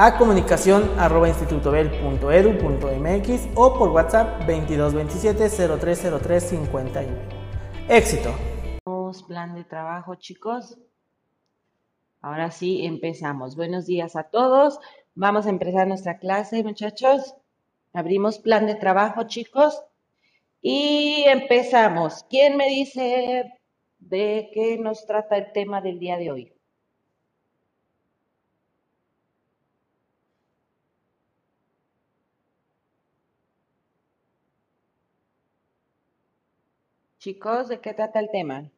a comunicación arroba institutobel.edu.mx o por WhatsApp 2227 030351. Éxito. Plan de trabajo, chicos. Ahora sí, empezamos. Buenos días a todos. Vamos a empezar nuestra clase, muchachos. Abrimos plan de trabajo, chicos. Y empezamos. ¿Quién me dice de qué nos trata el tema del día de hoy? Chicos, ¿de qué trata el tema?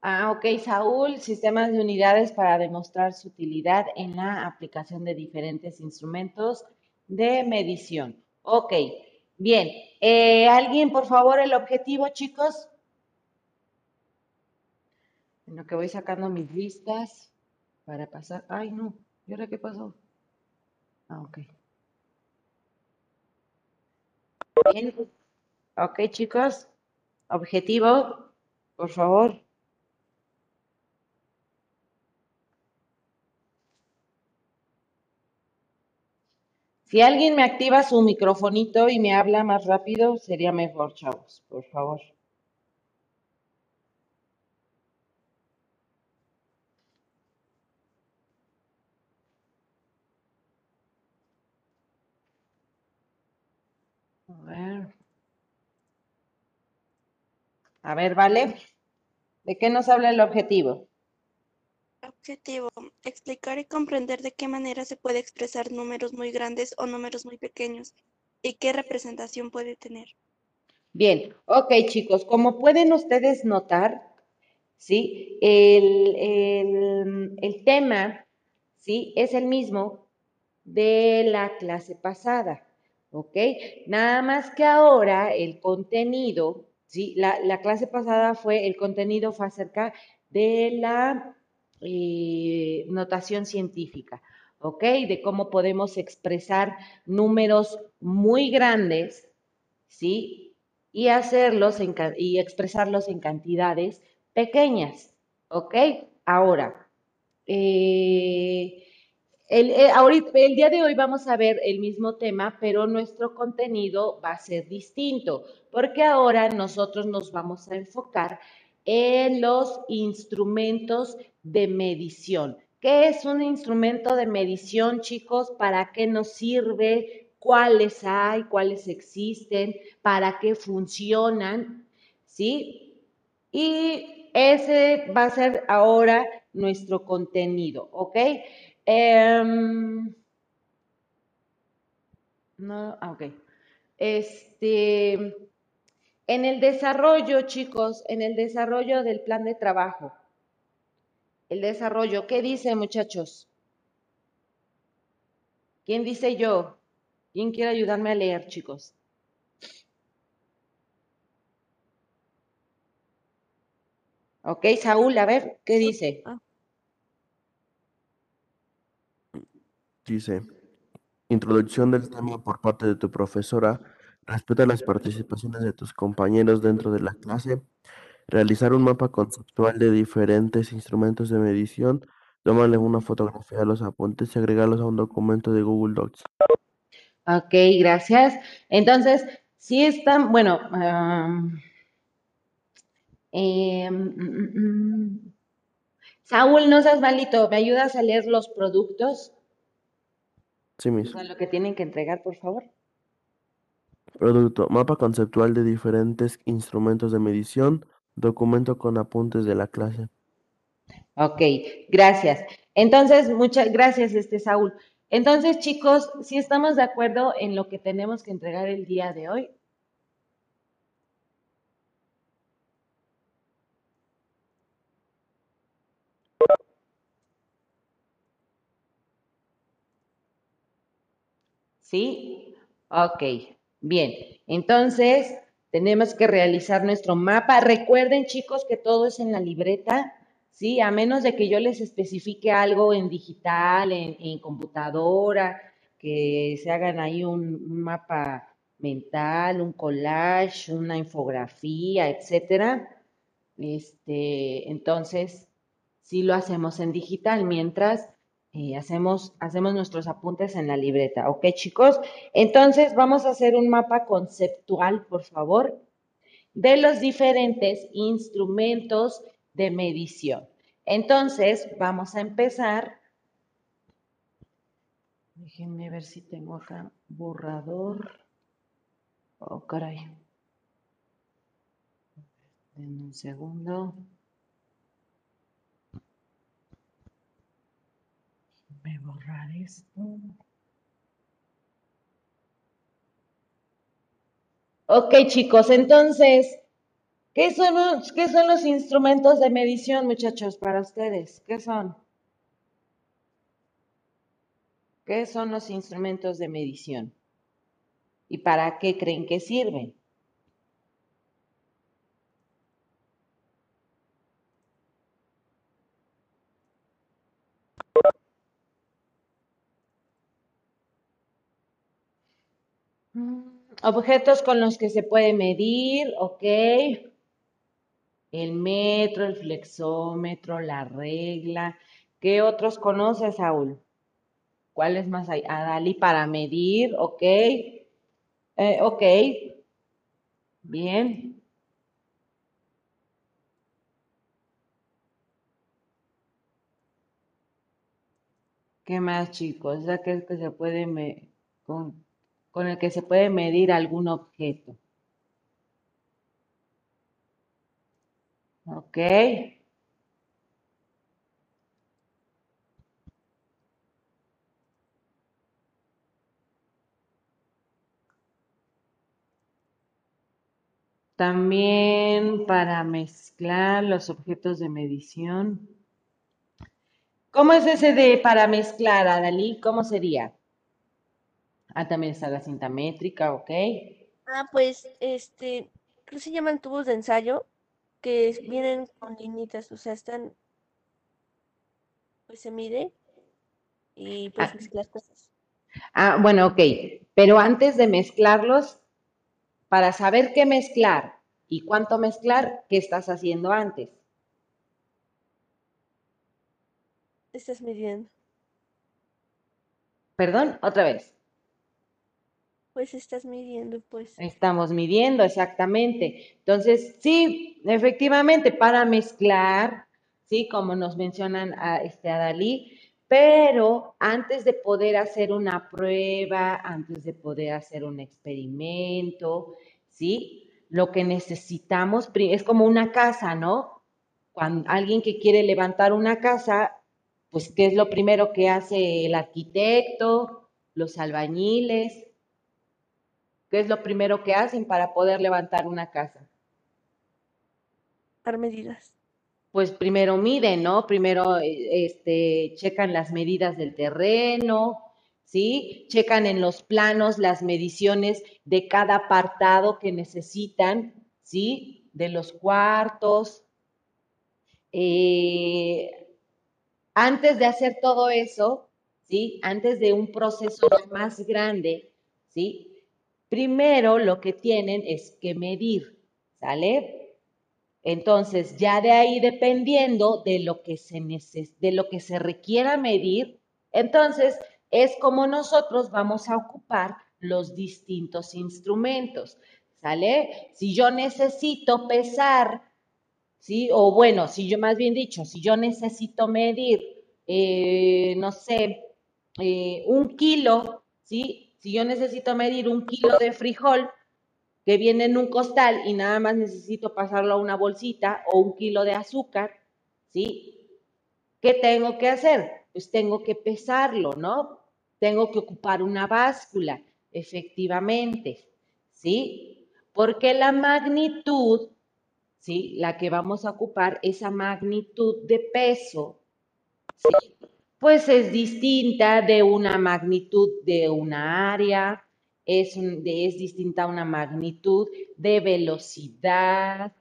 Ah, ok, Saúl, sistemas de unidades para demostrar su utilidad en la aplicación de diferentes instrumentos de medición. Ok, bien. Eh, ¿Alguien, por favor, el objetivo, chicos? En lo que voy sacando mis listas para pasar. Ay, no. ¿Y ahora qué pasó? Ah, ok. Bien. Ok, chicos. Objetivo, por favor. Si alguien me activa su microfonito y me habla más rápido, sería mejor, chavos, por favor. A ver. A ver, vale. ¿De qué nos habla el objetivo? Objetivo: explicar y comprender de qué manera se puede expresar números muy grandes o números muy pequeños y qué representación puede tener. Bien, ok chicos, como pueden ustedes notar, ¿sí? El, el tema, ¿sí? Es el mismo de la clase pasada, ¿ok? Nada más que ahora el contenido, ¿sí? La, la clase pasada fue, el contenido fue acerca de la notación científica, ¿ok? De cómo podemos expresar números muy grandes, ¿sí? Y hacerlos y expresarlos en cantidades pequeñas, ¿ok? Ahora, eh, el, eh, el día de hoy vamos a ver el mismo tema, pero nuestro contenido va a ser distinto, porque ahora nosotros nos vamos a enfocar en los instrumentos de medición. ¿Qué es un instrumento de medición, chicos? ¿Para qué nos sirve? ¿Cuáles hay? ¿Cuáles existen? ¿Para qué funcionan? ¿Sí? Y ese va a ser ahora nuestro contenido, ¿ok? Em, no, ah, ok. Este, en el desarrollo, chicos, en el desarrollo del plan de trabajo, el desarrollo, ¿qué dice, muchachos? ¿Quién dice yo? ¿Quién quiere ayudarme a leer, chicos? Ok, Saúl, a ver, ¿qué dice? Dice, introducción del tema por parte de tu profesora Respeta las participaciones de tus compañeros dentro de la clase. Realizar un mapa conceptual de diferentes instrumentos de medición. Tómale una fotografía de los apuntes y agregarlos a un documento de Google Docs. Ok, gracias. Entonces, si están, bueno, mm, mm. Saúl, no seas malito, ¿me ayudas a leer los productos? Sí, mis. O lo que tienen que entregar, por favor. Producto: Mapa conceptual de diferentes instrumentos de medición. Documento con apuntes de la clase. Ok, gracias. Entonces, muchas gracias, este Saúl. Entonces, chicos, si estamos de acuerdo en lo que tenemos que entregar el día de hoy. ¿Sí? Ok, bien. Entonces, tenemos que realizar nuestro mapa. Recuerden, chicos, que todo es en la libreta. ¿sí? A menos de que yo les especifique algo en digital, en, computadora, que se hagan ahí un, mapa mental, un collage, una infografía, etcétera. Este, entonces, sí lo hacemos en digital, mientras eh, hacemos, hacemos nuestros apuntes en la libreta. ¿Ok, chicos? Entonces, vamos a hacer un mapa conceptual, por favor, de los diferentes instrumentos de medición. Entonces, vamos a empezar. Déjenme ver si tengo acá borrador. Oh, caray. En un segundo. Déjenme borrar esto. Ok, chicos, entonces ¿Qué son, ¿Qué son los instrumentos de medición, muchachos, para ustedes? ¿Qué son? ¿Qué son los instrumentos de medición? ¿Y para qué creen que sirven? Objetos con los que se puede medir, ok el metro, el flexómetro, la regla. ¿Qué otros conoces, Saúl? ¿Cuáles más hay? Adali para medir, ok. Eh, ok. Bien. ¿Qué más, chicos? Ya que, que se puede me, con, con el que se puede medir algún objeto. Ok. También para mezclar los objetos de medición. ¿Cómo es ese de para mezclar, Adalí? ¿Cómo sería? Ah, también está la cinta métrica, ok. Ah, pues, este, ¿qué se llaman tubos de ensayo? que vienen con linitas, o sea, están, pues se mide y pues ah. mezclar cosas. Ah, bueno, ok, pero antes de mezclarlos, para saber qué mezclar y cuánto mezclar, ¿qué estás haciendo antes? Estás midiendo. Perdón, otra vez. Pues estás midiendo, pues. Estamos midiendo, exactamente. Entonces, sí, efectivamente, para mezclar, sí, como nos mencionan a, este, a Dalí, pero antes de poder hacer una prueba, antes de poder hacer un experimento, ¿sí? Lo que necesitamos es como una casa, ¿no? Cuando alguien que quiere levantar una casa, pues, ¿qué es lo primero que hace el arquitecto, los albañiles? ¿Qué es lo primero que hacen para poder levantar una casa? Dar medidas. Pues primero miden, ¿no? Primero eh, este, checan las medidas del terreno, ¿sí? Checan en los planos las mediciones de cada apartado que necesitan, ¿sí? De los cuartos. Eh, antes de hacer todo eso, ¿sí? Antes de un proceso más grande, ¿sí? Primero lo que tienen es que medir, ¿sale? Entonces, ya de ahí dependiendo de lo que se de lo que se requiera medir, entonces es como nosotros vamos a ocupar los distintos instrumentos, ¿sale? Si yo necesito pesar, ¿sí? O bueno, si yo más bien dicho, si yo necesito medir, eh, no sé, eh, un kilo, ¿sí? Si yo necesito medir un kilo de frijol que viene en un costal y nada más necesito pasarlo a una bolsita o un kilo de azúcar, ¿sí? ¿qué tengo que hacer? Pues tengo que pesarlo, ¿no? Tengo que ocupar una báscula, efectivamente, ¿sí? Porque la magnitud, ¿sí? La que vamos a ocupar, esa magnitud de peso, ¿sí? Pues es distinta de una magnitud de una área, es, es distinta una magnitud de velocidad,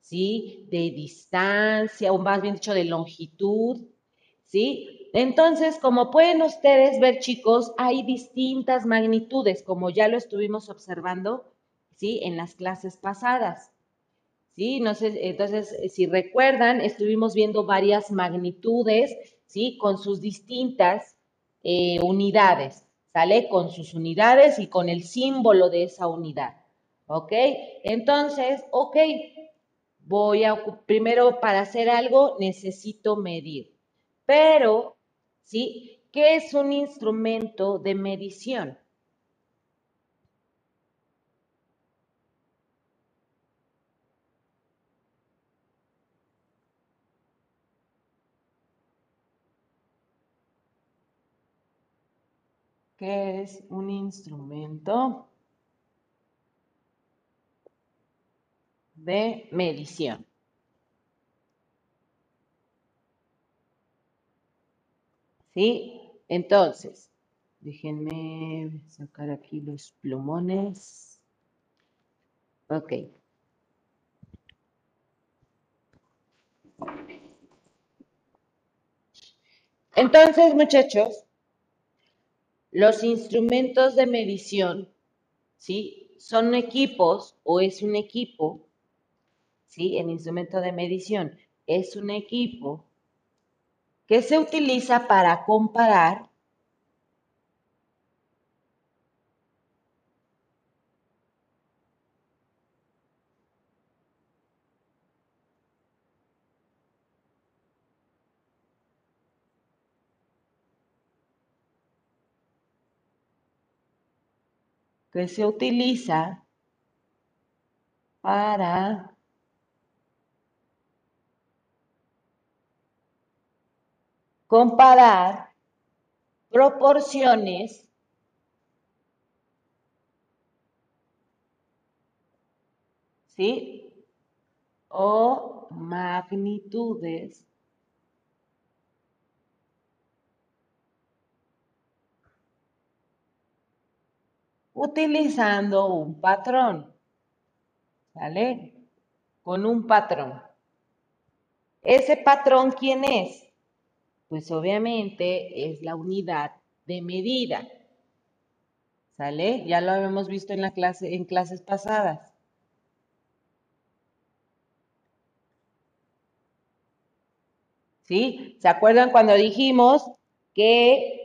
¿sí? De distancia, o más bien dicho, de longitud, ¿sí? Entonces, como pueden ustedes ver, chicos, hay distintas magnitudes, como ya lo estuvimos observando, ¿sí? En las clases pasadas. ¿Sí? No entonces, si recuerdan, estuvimos viendo varias magnitudes, ¿sí? Con sus distintas eh, unidades, ¿sale? Con sus unidades y con el símbolo de esa unidad, ¿ok? Entonces, ok, voy a, primero para hacer algo necesito medir, pero, ¿sí? ¿Qué es un instrumento de medición? ¿Qué es un instrumento de medición? ¿Sí? Entonces, déjenme sacar aquí los plumones. Ok. Entonces, muchachos, los instrumentos de medición, ¿sí? Son equipos o es un equipo, ¿sí? El instrumento de medición es un equipo que se utiliza para comparar que se utiliza para comparar proporciones ¿sí? o magnitudes utilizando un patrón, ¿vale? Con un patrón. ¿Ese patrón quién es? Pues obviamente es la unidad de medida. ¿Sale? Ya lo habíamos visto en, la clase, en clases pasadas. ¿Sí? ¿Se acuerdan cuando dijimos que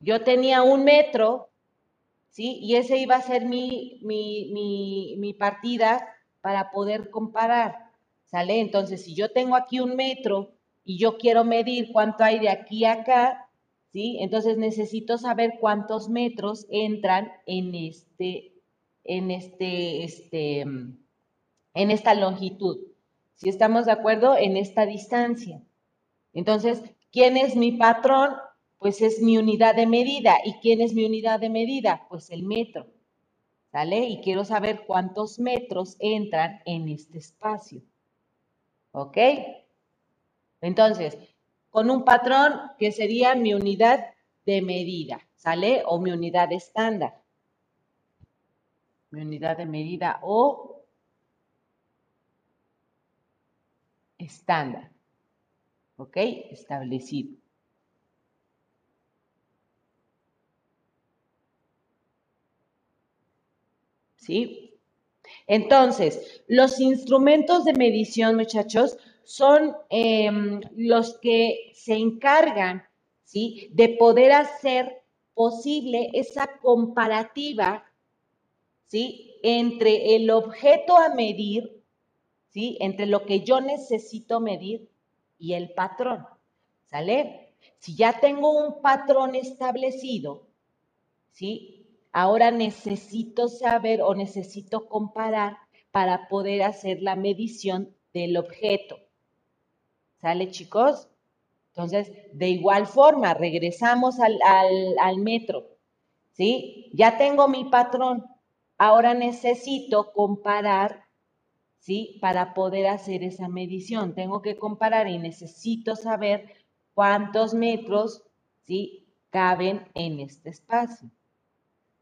yo tenía un metro, ¿sí? Y ese iba a ser mi, mi, mi partida para poder comparar, ¿sale? Entonces, si yo tengo aquí un metro y yo quiero medir cuánto hay de aquí a acá, ¿sí? Entonces necesito saber cuántos metros entran en este, en este, este, en esta longitud. Si estamos de acuerdo en esta distancia. Entonces, ¿quién es mi patrón? Pues es mi unidad de medida. ¿Y quién es mi unidad de medida? Pues el metro. ¿Sale? Y quiero saber cuántos metros entran en este espacio. ¿Ok? Entonces, con un patrón que sería mi unidad de medida, ¿sale? O mi unidad estándar. Mi unidad de medida o estándar. ¿Ok? Establecido. ¿Sí? Entonces, los instrumentos de medición, muchachos, son em, los que se encargan, ¿sí? De poder hacer posible esa comparativa, ¿sí? Entre el objeto a medir, ¿sí? Entre lo que yo necesito medir y el patrón, ¿sale? Si ya tengo un patrón establecido, ¿sí? Ahora necesito saber o necesito comparar para poder hacer la medición del objeto. ¿Sale, chicos? Entonces, de igual forma, regresamos al, al metro. ¿Sí? Ya tengo mi patrón. Ahora necesito comparar, ¿sí? Para poder hacer esa medición. Tengo que comparar y necesito saber cuántos metros, ¿sí? Caben en este espacio.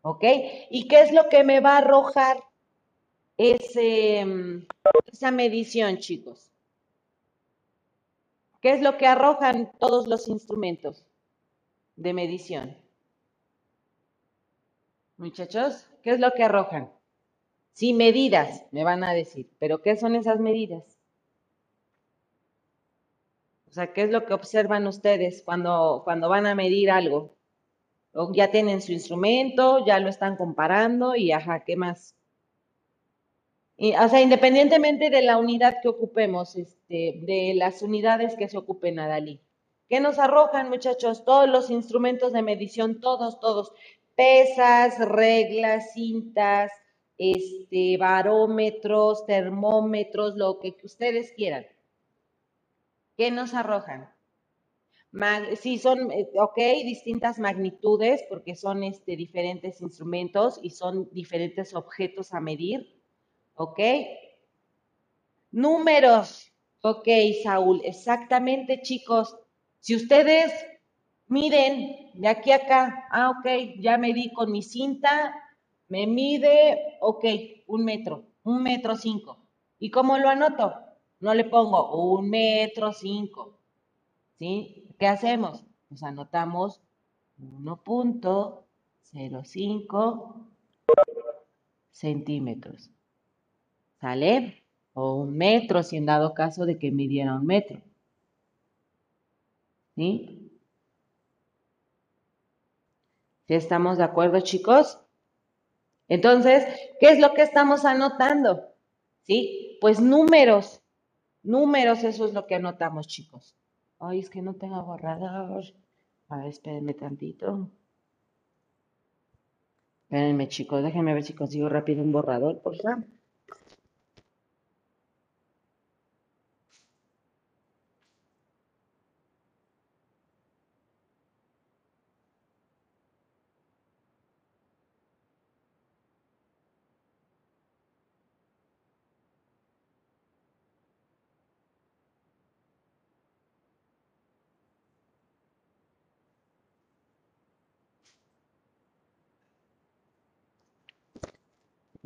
¿Ok? ¿Y qué es lo que me va a arrojar ese, mm, esa medición, chicos? ¿Qué es lo que arrojan todos los instrumentos de medición? Muchachos, ¿qué es lo que arrojan? Sí, medidas, me van a decir, pero ¿qué son esas medidas? O sea, ¿qué es lo que observan ustedes cuando, cuando van a medir algo? Ya tienen su instrumento, ya lo están comparando y ajá, ¿qué más? Y, o sea, independientemente de la unidad que ocupemos, este, de las unidades que se ocupen a Dalí. ¿Qué nos arrojan, muchachos? Todos los instrumentos de medición, todos, todos. Pesas, reglas, cintas, este, barómetros, termómetros, lo que ustedes quieran. ¿Qué nos arrojan? Sí, son, eh, ok, distintas magnitudes porque son este, diferentes instrumentos y son diferentes objetos a medir, ok. Números, ok, Saúl, exactamente, chicos. Si ustedes miden de aquí a acá, ah, ok, ya medí con mi cinta, me mide, ok, un metro, un metro cinco. ¿Y cómo lo anoto? No le pongo un metro cinco, ¿sí? ¿Qué hacemos? Pues anotamos 1.05 centímetros. ¿Sale? O un metro, si en dado caso de que midiera un metro. ¿Sí? ¿Sí estamos de acuerdo, chicos? Entonces, ¿qué es lo que estamos anotando? ¿Sí? Pues números. Números, eso es lo que anotamos, chicos. Ay, es que no tengo borrador. A ver, espérenme tantito. Espérenme, chicos. Déjenme ver si consigo rápido un borrador, por favor.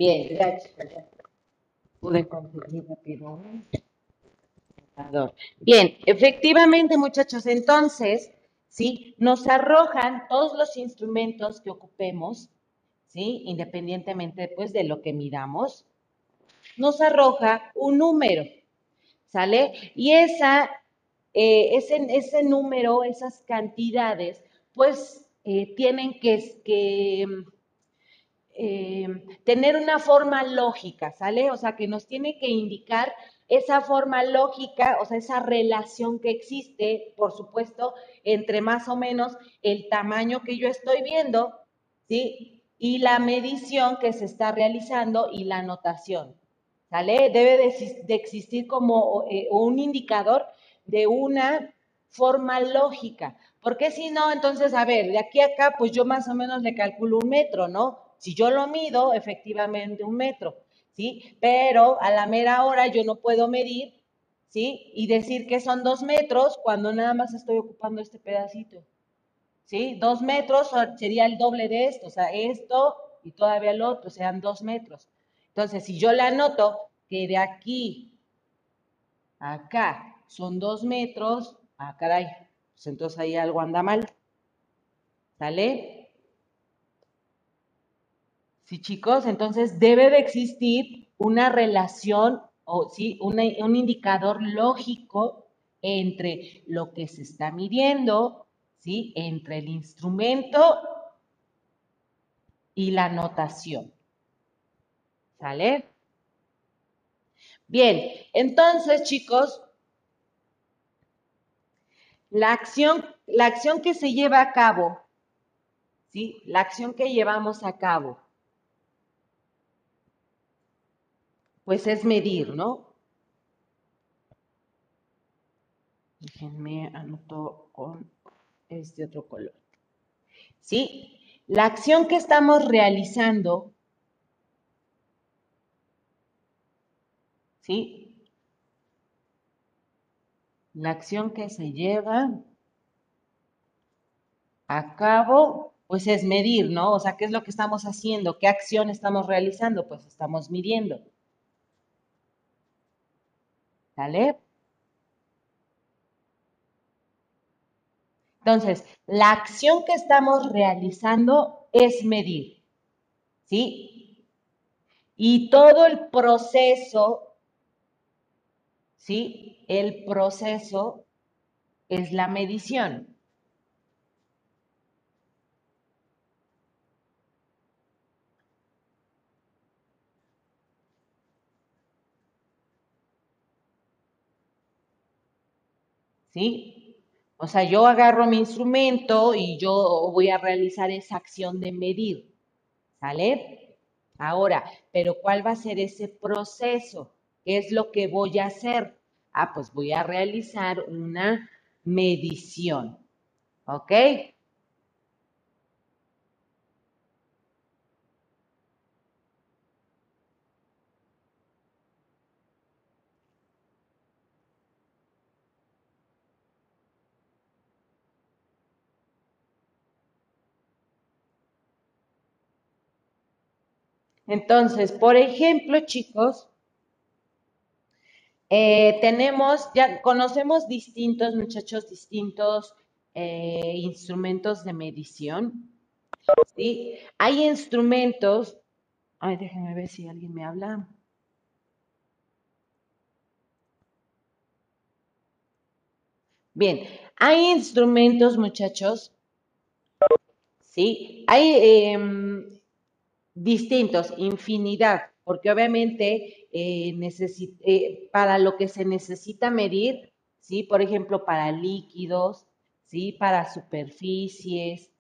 Bien, gracias. Pude conseguir rápido. Bien, efectivamente, muchachos, entonces, ¿sí? Nos arrojan todos los instrumentos que ocupemos, ¿sí? Independientemente, pues, de lo que midamos, nos arroja un número, ¿sale? Y esa, eh, ese, ese número, esas cantidades, pues, eh, tienen que, que eh, tener una forma lógica, ¿sale? O sea, que nos tiene que indicar esa forma lógica, o sea, esa relación que existe, por supuesto, entre más o menos el tamaño que yo estoy viendo, ¿sí? Y la medición que se está realizando y la anotación, ¿sale? Debe de, existir como eh, un indicador de una forma lógica, porque si no, entonces, a ver, de aquí a acá, pues yo más o menos le calculo un metro, ¿no? Si yo lo mido, efectivamente un metro, ¿sí? Pero a la mera hora yo no puedo medir, ¿sí? Y decir que son dos metros cuando nada más estoy ocupando este pedacito, ¿sí? Dos metros sería el doble de esto, o sea, esto y todavía el otro, sean dos metros. Entonces, si yo le anoto que de aquí a acá son dos metros, ah, caray, pues entonces ahí algo anda mal. ¿Sale? ¿Sí, chicos? Entonces debe de existir una relación o sí, un indicador lógico entre lo que se está midiendo, ¿sí? Entre el instrumento y la notación. ¿Sale? Bien, entonces, chicos, la acción, la acción que se lleva a cabo, ¿sí? La acción que llevamos a cabo pues es medir, ¿no? Déjenme anoto con este otro color. ¿Sí? La acción que estamos realizando, ¿sí? La acción que se lleva a cabo, pues es medir, ¿no? O sea, ¿qué es lo que estamos haciendo? ¿Qué acción estamos realizando? Pues estamos midiendo. Entonces, la acción que estamos realizando es medir, ¿sí? Y todo el proceso, ¿sí? El proceso es la medición. ¿Sí? O sea, yo agarro mi instrumento y yo voy a realizar esa acción de medir. ¿Sale? Ahora, pero ¿cuál va a ser ese proceso? ¿Qué es lo que voy a hacer? Ah, pues voy a realizar una medición. ¿Ok? Entonces, por ejemplo, chicos, eh, tenemos, ya conocemos distintos, muchachos, distintos eh, instrumentos de medición. ¿sí? Hay instrumentos, ay, déjenme ver si alguien me habla. Bien, hay instrumentos, muchachos, ¿sí? Hay em, distintos, infinidad, porque obviamente eh, eh, para lo que se necesita medir, ¿sí? Por ejemplo, para líquidos, ¿sí? Para superficies,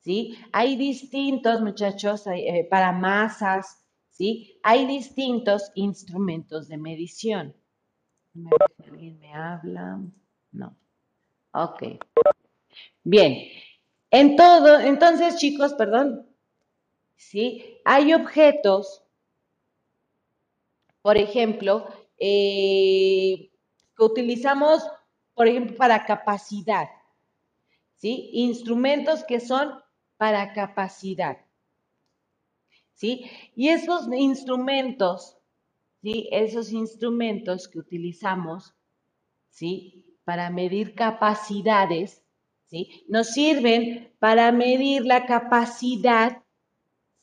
¿sí? Hay distintos, muchachos, eh, para masas, ¿sí? Hay distintos instrumentos de medición. ¿Alguien me habla? No. Ok. Bien. En todo, entonces, chicos, perdón, ¿sí? Hay objetos, por ejemplo, eh, que utilizamos, por ejemplo, para capacidad, ¿sí? Instrumentos que son para capacidad, ¿sí? Y esos instrumentos, ¿sí? Esos instrumentos que utilizamos, ¿sí? Para medir capacidades, ¿sí? Nos sirven para medir la capacidad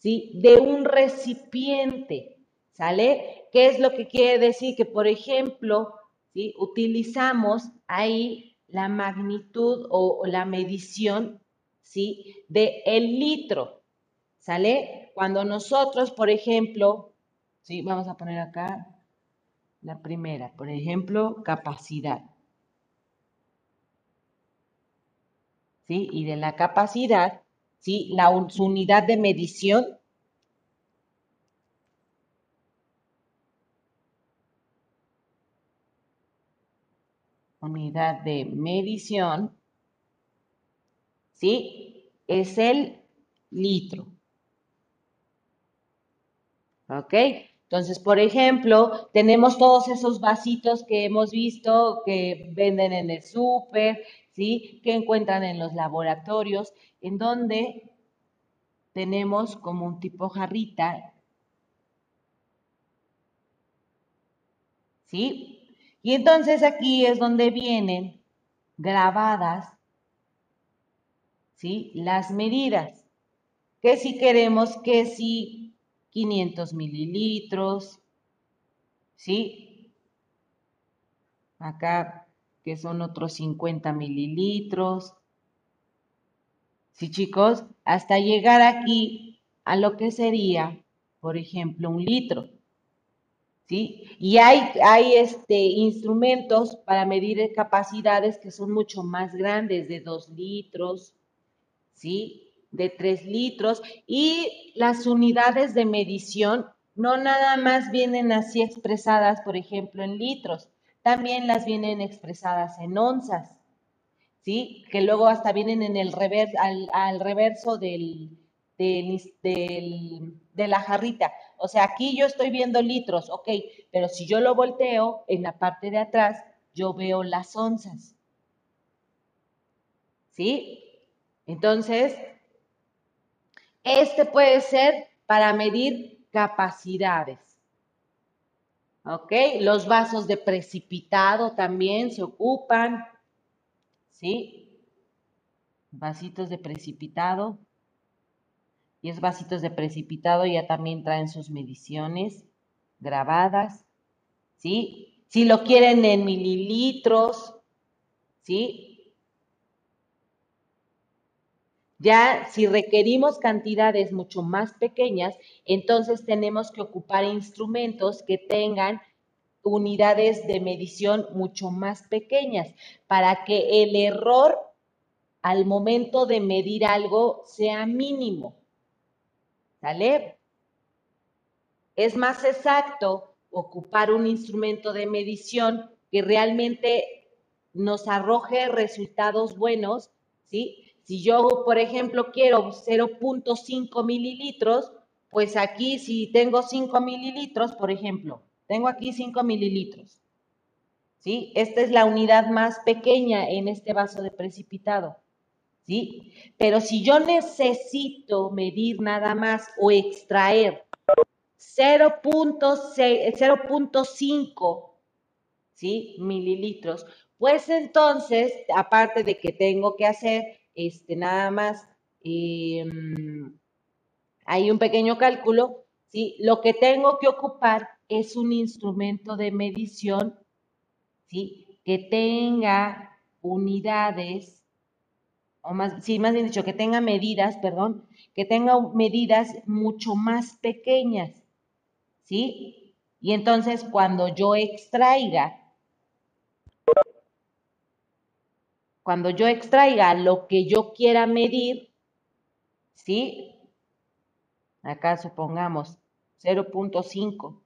de un recipiente, ¿sale? ¿Qué es lo que quiere decir? Que, por ejemplo, ¿sí? utilizamos ahí la magnitud o, la medición, ¿sí? De el litro, ¿sale? Cuando nosotros, por ejemplo, ¿sí? Vamos a poner acá la primera, por ejemplo, capacidad. ¿Sí? Y de la capacidad ¿sí? La, su unidad de medición unidad de medición, ¿sí? Es el litro. ¿Ok? Entonces, por ejemplo, tenemos todos esos vasitos que hemos visto que venden en el súper, ¿sí? Que encuentran en los laboratorios en donde tenemos como un tipo jarrita, ¿sí? Y entonces aquí es donde vienen grabadas, ¿sí? Las medidas, que si queremos que si 500 mililitros, ¿sí? Acá que son otros 50 mililitros, Sí, chicos, hasta llegar aquí a lo que sería, por ejemplo, un litro. ¿Sí? Y hay, hay este, instrumentos para medir capacidades que son mucho más grandes, de 2 litros, ¿sí? De 3 litros. Y las unidades de medición no nada más vienen así expresadas, por ejemplo, en litros, también las vienen expresadas en onzas, ¿sí? Que luego hasta vienen en el al, reverso del, de la jarrita. O sea, aquí yo estoy viendo litros, ok, pero si yo lo volteo, en la parte de atrás, yo veo las onzas. ¿Sí? Entonces, este puede ser para medir capacidades. ¿Ok? Los vasos de precipitado también se ocupan. ¿Sí? Vasitos de precipitado. Y es vasitos de precipitado ya también traen sus mediciones grabadas. ¿Sí? Si lo quieren en mililitros. ¿Sí? Ya si requerimos cantidades mucho más pequeñas, entonces tenemos que ocupar instrumentos que tengan unidades de medición mucho más pequeñas para que el error al momento de medir algo sea mínimo. ¿Sale? Es más exacto ocupar un instrumento de medición que realmente nos arroje resultados buenos, ¿sí? Si yo, por ejemplo, quiero 0.5 mililitros, pues aquí si tengo 5 mililitros, por ejemplo, tengo aquí 5 mililitros. ¿Sí? Esta es la unidad más pequeña en este vaso de precipitado. ¿Sí? Pero si yo necesito medir nada más o extraer 0.5 ¿sí? mililitros, pues entonces, aparte de que tengo que hacer este, nada más em, hay un pequeño cálculo, ¿sí? Lo que tengo que ocupar es un instrumento de medición, ¿sí? Que tenga unidades, o más, sí, más bien dicho, que tenga medidas, perdón, que tenga medidas mucho más pequeñas, ¿sí? Y entonces cuando yo extraiga cuando yo extraiga lo que yo quiera medir, ¿sí? Acá supongamos 0.5.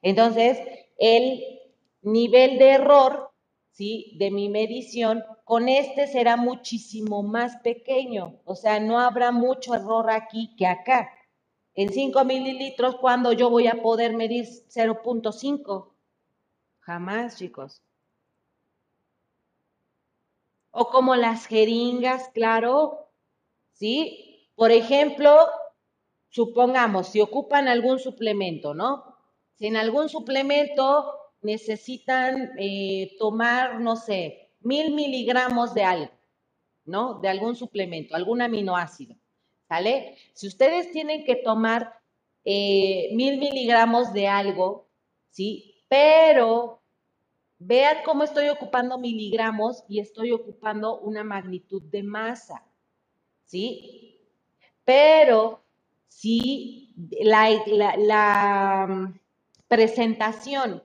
Entonces, el nivel de error, ¿sí? De mi medición, con este será muchísimo más pequeño. O sea, no habrá mucho error aquí que acá. En 5 mililitros, ¿cuándo yo voy a poder medir 0.5? Jamás, chicos o como las jeringas, claro, ¿sí? Por ejemplo, supongamos, si ocupan algún suplemento, ¿no? Si en algún suplemento necesitan eh, tomar, no sé, mil miligramos de algo, ¿no? De algún suplemento, algún aminoácido, ¿sale? Si ustedes tienen que tomar eh, mil miligramos de algo, ¿sí? Pero Vean cómo estoy ocupando miligramos y estoy ocupando una magnitud de masa, ¿sí? Pero si la, mm, presentación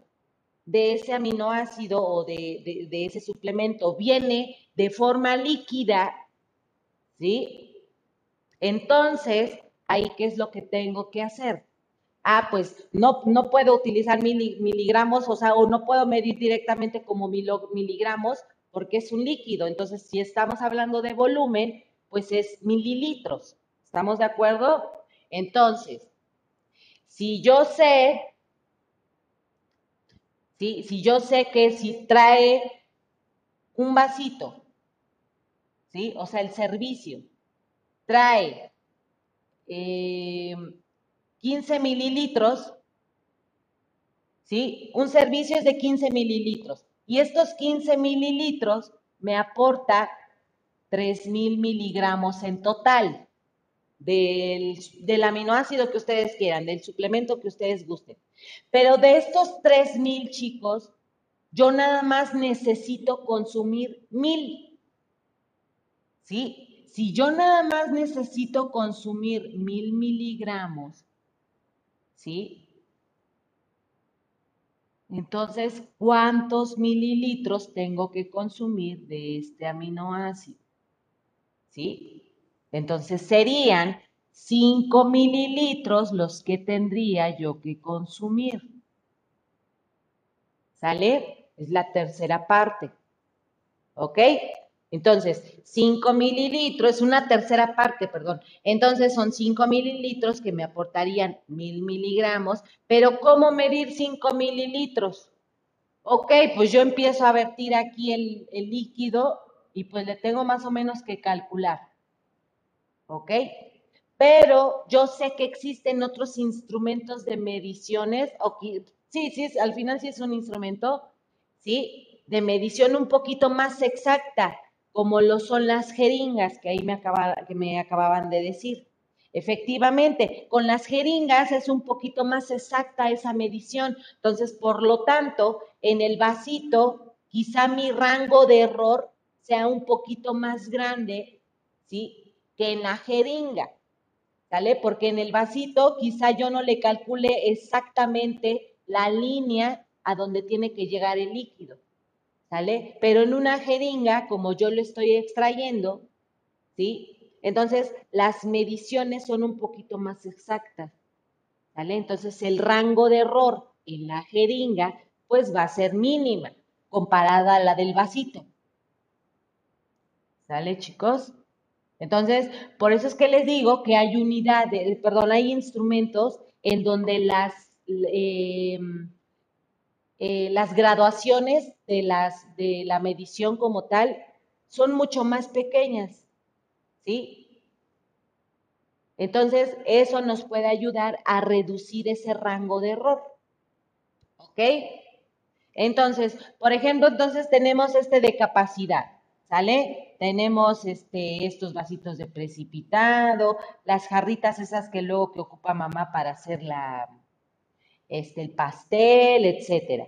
de ese aminoácido o de, de ese suplemento viene de forma líquida, ¿sí? Entonces, ahí, ¿qué es lo que tengo que hacer? Ah, pues no, no puedo utilizar miligramos, o sea, o no puedo medir directamente como miligramos porque es un líquido. Entonces, si estamos hablando de volumen, pues es mililitros. ¿Estamos de acuerdo? Entonces, si yo sé, ¿sí? si yo sé que si trae un vasito, ¿sí? O sea, el servicio trae eh, 15 mililitros, ¿sí? Un servicio es de 15 mililitros. Y estos 15 mililitros me aporta 3.000 miligramos en total del, del, aminoácido que ustedes quieran, del suplemento que ustedes gusten. Pero de estos 3.000 chicos, yo nada más necesito consumir 1.000. ¿Sí? Si yo nada más necesito consumir 1.000 miligramos, ¿sí? Entonces, ¿cuántos mililitros tengo que consumir de este aminoácido? ¿Sí? Entonces serían 5 mililitros los que tendría yo que consumir. ¿Sale? es la tercera parte. ¿Ok? Entonces, 5 mililitros, es una tercera parte, perdón. Entonces, son 5 mililitros que me aportarían mil miligramos. Pero, ¿cómo medir 5 mililitros? Ok, pues yo empiezo a vertir aquí el, el líquido y pues le tengo más o menos que calcular. ¿Ok? Pero yo sé que existen otros instrumentos de mediciones. O sí, sí, al final sí es un instrumento, ¿sí? De medición un poquito más exacta como lo son las jeringas que ahí me, acababan de decir. Efectivamente, con las jeringas es un poquito más exacta esa medición. Entonces, por lo tanto, en el vasito, quizá mi rango de error sea un poquito más grande, ¿sí? Que en la jeringa, ¿sale? Porque en el vasito quizá yo no le calcule exactamente la línea a donde tiene que llegar el líquido. ¿Sale? Pero en una jeringa, como yo lo estoy extrayendo, ¿sí? Entonces, las mediciones son un poquito más exactas, ¿sale? Entonces, el rango de error en la jeringa, pues va a ser mínima comparada a la del vasito. ¿Sale, chicos? Entonces, por eso es que les digo que hay unidades, perdón, hay instrumentos en donde las... Eh, eh, las graduaciones de, las, de la medición como tal son mucho más pequeñas, ¿sí? Entonces, eso nos puede ayudar a reducir ese rango de error, ¿ok? Entonces, por ejemplo, entonces tenemos este de capacidad, ¿sale? Tenemos este, estos vasitos de precipitado, las jarritas esas que luego que ocupa mamá para hacer la, este, el pastel, etcétera.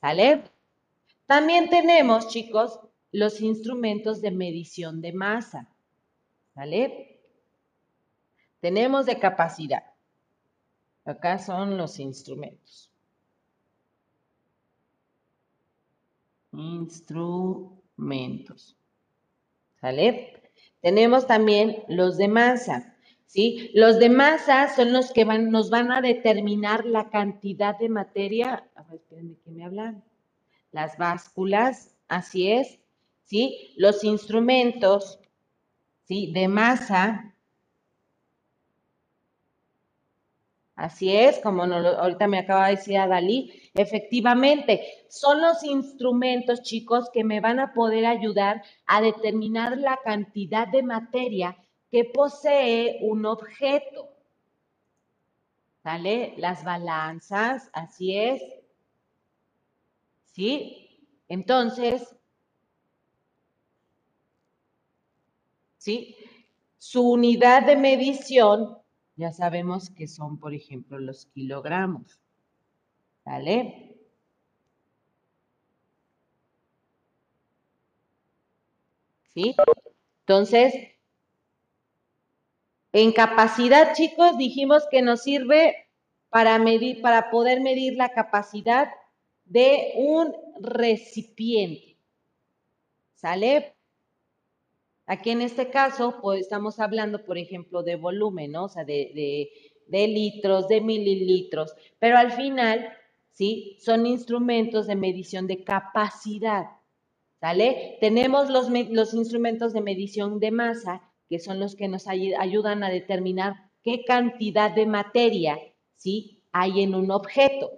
¿Sale? También tenemos, chicos, los instrumentos de medición de masa. ¿Sale? Tenemos de capacidad. Acá son los instrumentos. Instrumentos. ¿Sale? Tenemos también los de masa. ¿Sí? Los de masa son los que nos van a determinar la cantidad de materia. A ver, espérenme me hablan. Las básculas, así es, ¿sí? Los instrumentos, ¿sí? De masa. Así es, como ahorita me acaba de decir Dalí, efectivamente, son los instrumentos, chicos, que me van a poder ayudar a determinar la cantidad de materia que posee un objeto. ¿Sale? Las balanzas, así es. ¿Sí? Entonces, ¿sí? Su unidad de medición, ya sabemos que son, por ejemplo, los kilogramos. ¿Sale? ¿Sí? Entonces, en capacidad, chicos, dijimos que nos sirve para medir, para poder medir la capacidad de un recipiente. ¿Sale? Aquí en este caso, pues estamos hablando, por ejemplo, de volumen, ¿no? O sea, de, litros, de mililitros, pero al final, ¿sí? Son instrumentos de medición de capacidad. ¿Sale? Tenemos los, los instrumentos de medición de masa que son los que nos ayudan a determinar qué cantidad de materia ¿sí? hay en un objeto.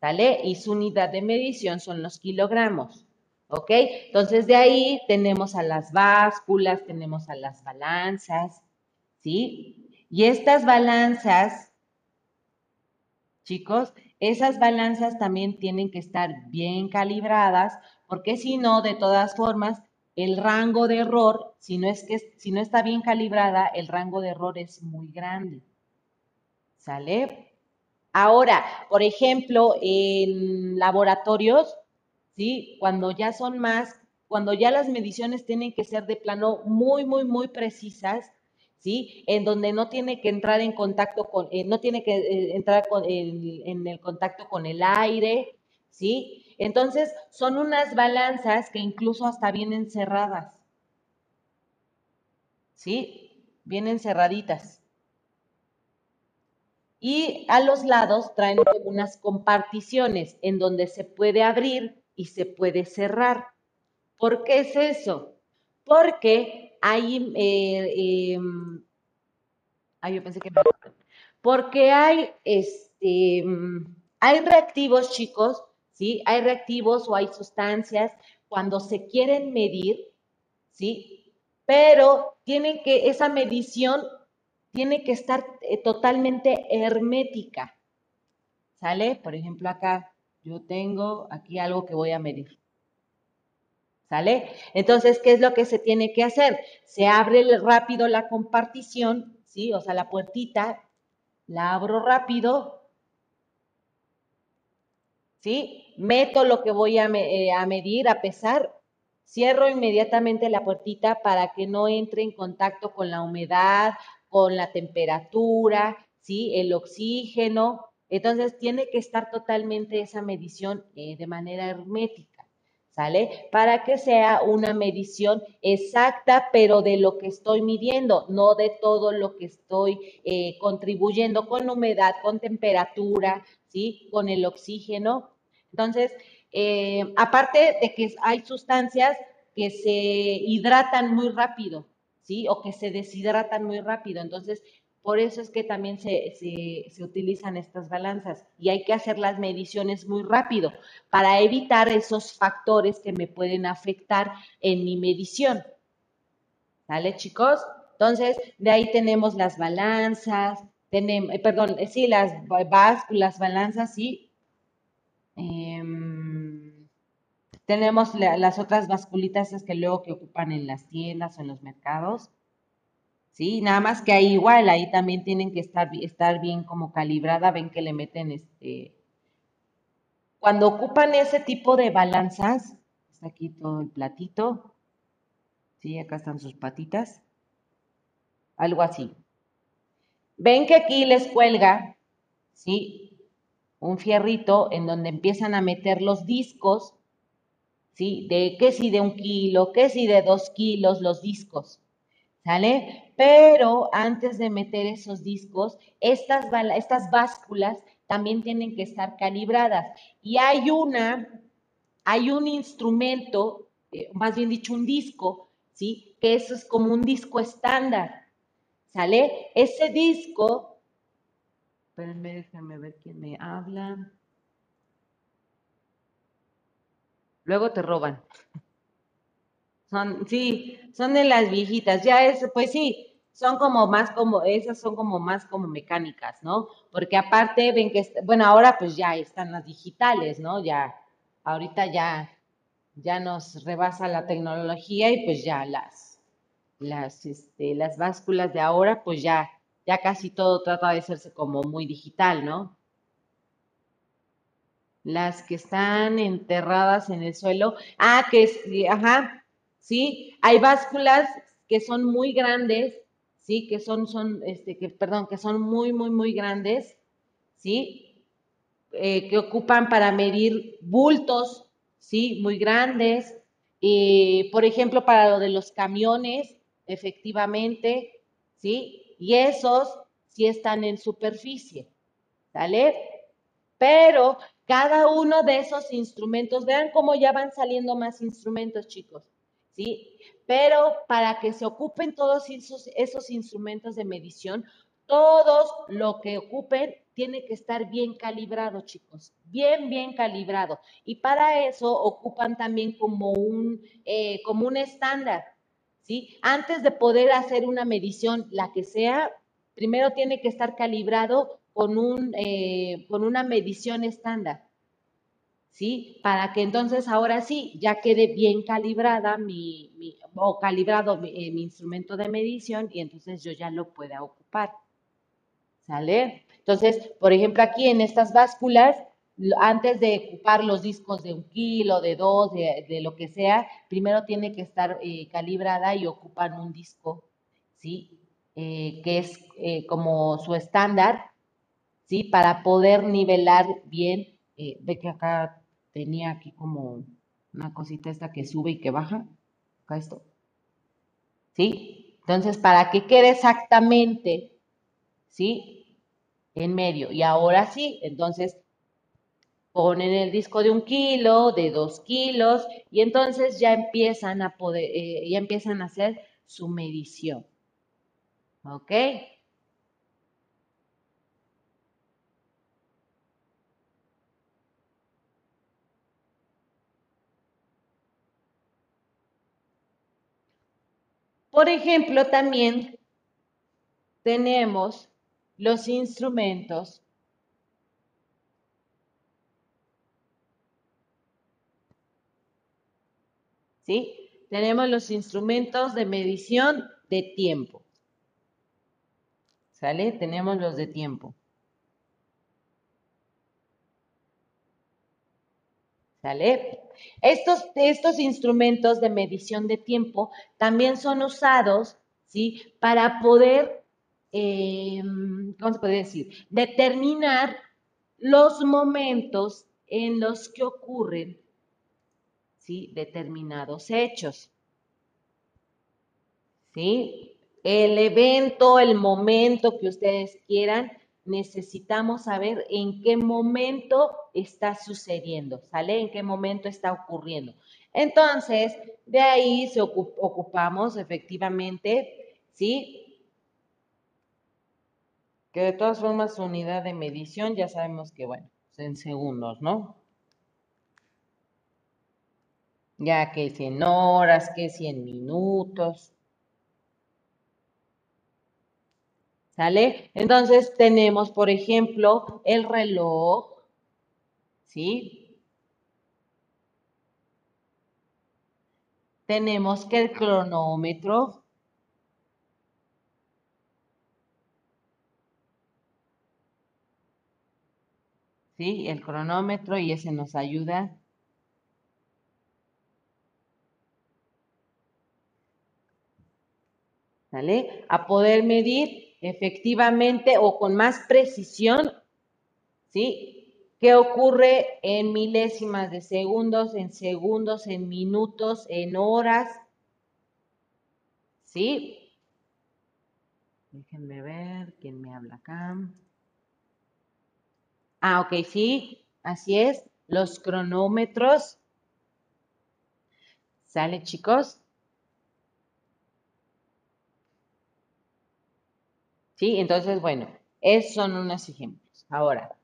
¿Sale? Y su unidad de medición son los kilogramos. ¿Ok? Entonces de ahí tenemos a las básculas, tenemos a las balanzas, ¿sí? Y estas balanzas, chicos, esas balanzas también tienen que estar bien calibradas, porque si no, de todas formas, el rango de error, si no, es que, si no está bien calibrada, el rango de error es muy grande. ¿Sale? Ahora, por ejemplo, en laboratorios, ¿sí? Cuando ya son más, cuando ya las mediciones tienen que ser de plano muy, muy, muy precisas, ¿sí? En donde no tiene que entrar en contacto con, eh, no tiene que eh, entrar en el contacto con el aire, ¿sí? Entonces, son unas balanzas que incluso hasta vienen cerradas. ¿Sí? Vienen cerraditas. Y a los lados traen unas comparticiones en donde se puede abrir y se puede cerrar. ¿Por qué es eso? Porque hay, eh, em, yo pensé que porque hay, este, hay reactivos, chicos, ¿sí? Hay reactivos o hay sustancias cuando se quieren medir, ¿sí? Pero tienen que, esa medición tiene que estar eh, totalmente hermética, ¿sale? Por ejemplo, acá yo tengo aquí algo que voy a medir. ¿Sale? Entonces, ¿qué es lo que se tiene que hacer? Se abre rápido la compartición, ¿sí? O sea, la puertita, la abro rápido, ¿sí? Meto lo que voy a, eh, a medir, a pesar, cierro inmediatamente la puertita para que no entre en contacto con la humedad, con la temperatura, ¿sí? El oxígeno, entonces tiene que estar totalmente esa medición eh, de manera hermética, ¿sale? Para que sea una medición exacta, pero de lo que estoy midiendo, no de todo lo que estoy eh, contribuyendo con humedad, con temperatura, ¿sí? Con el oxígeno. Entonces, eh, aparte de que hay sustancias que se hidratan muy rápido, ¿sí? O que se deshidratan muy rápido. Entonces, por eso es que también se, utilizan estas balanzas y hay que hacer las mediciones muy rápido para evitar esos factores que me pueden afectar en mi medición. ¿Sale, chicos? Entonces, de ahí tenemos las balanzas, tenemos, eh, perdón, eh, sí, las, las balanzas, sí. Em, tenemos las otras basculitas que luego que ocupan en las tiendas o en los mercados. ¿sí? Nada más que ahí igual, ahí también tienen que estar, estar bien como calibrada, ven que le meten este... Cuando ocupan ese tipo de balanzas, está aquí todo el platito, ¿sí? Acá están sus patitas, algo así. Ven que aquí les cuelga, ¿sí? Un fierrito en donde empiezan a meter los discos, ¿sí? De qué si de un kilo, qué si de dos kilos los discos, ¿sale? Pero antes de meter esos discos, estas, estas básculas también tienen que estar calibradas. Y hay una, hay un instrumento, eh, más bien dicho, un disco, ¿sí? Que eso es como un disco estándar, ¿sale? Ese disco, espérenme, déjenme ver quién me habla. Luego te roban. Son, sí, son de las viejitas. Ya es, pues sí, son como más como, esas son como más como mecánicas, ¿no? Porque aparte ven que, bueno, ahora pues ya están las digitales, ¿no? Ya, ahorita ya, ya nos rebasa la tecnología y pues ya las, las, este, las básculas de ahora, pues ya, ya casi todo trata de hacerse como muy digital, ¿no? Las que están enterradas en el suelo. Ah, que es, ajá, ¿sí? Hay básculas que son muy grandes, ¿sí? Que son, son, este, perdón, que son muy, muy, muy grandes, ¿sí? Eh, que ocupan para medir bultos, ¿sí? Muy grandes. por ejemplo, para lo de los camiones, efectivamente, ¿sí? Y esos sí están en superficie, ¿sale? Pero cada uno de esos instrumentos, vean cómo ya van saliendo más instrumentos, chicos. ¿sí? Pero para que se ocupen todos esos, instrumentos de medición, todos lo que ocupen tiene que estar bien calibrado, chicos, bien, bien calibrado. Y para eso ocupan también como un, eh, como un estándar, ¿sí? Antes de poder hacer una medición, la que sea, primero tiene que estar calibrado con, un, eh, con una medición estándar. ¿sí? Para que entonces ahora sí ya quede bien calibrada mi, o calibrado eh, mi, instrumento de medición y entonces yo ya lo pueda ocupar. ¿Sale? Entonces, por ejemplo, aquí en estas básculas, antes de ocupar los discos de un kilo, de dos, de, lo que sea, primero tiene que estar eh, calibrada y ocupan un disco, ¿sí? Eh, que es como su estándar, ¿sí? Para poder nivelar bien. ve que acá tenía aquí como una cosita esta que sube y que baja. Acá esto. ¿Sí? Entonces, para que quede exactamente, ¿sí? En medio. Y ahora sí, entonces, ponen el disco de un kilo, de dos kilos, y entonces ya empiezan a poder, eh, ya empiezan a hacer su medición. ¿Ok? Por ejemplo, también tenemos los instrumentos ¿sí? Tenemos los instrumentos de medición de tiempo. ¿Sale? Tenemos los de tiempo. ¿Sale? Estos, estos instrumentos de medición de tiempo también son usados, ¿sí? Para poder, em, ¿cómo se puede decir? Determinar los momentos en los que ocurren ¿sí? determinados hechos. ¿Sí? El evento, el momento que ustedes quieran, necesitamos saber en qué momento está sucediendo, ¿sale? En qué momento está ocurriendo. Entonces, de ahí se ocupamos efectivamente, ¿sí? Que de todas formas su unidad de medición ya sabemos que, bueno, en segundos, ¿no? ya que 100 horas, que 100 minutos. ¿Sale? Entonces tenemos, por ejemplo, el reloj, ¿sí? Tenemos que el cronómetro. ¿Sí? El cronómetro y ese nos ayuda A poder medir efectivamente o con más precisión, ¿sí? ¿Qué ocurre en milésimas de segundos, en segundos, en minutos, en horas? ¿Sí? Déjenme ver quién me habla acá. Ah, ok, sí, así es. Los cronómetros. ¿Sale, chicos? ¿Sí? Entonces, bueno, esos son unos ejemplos. Ahora,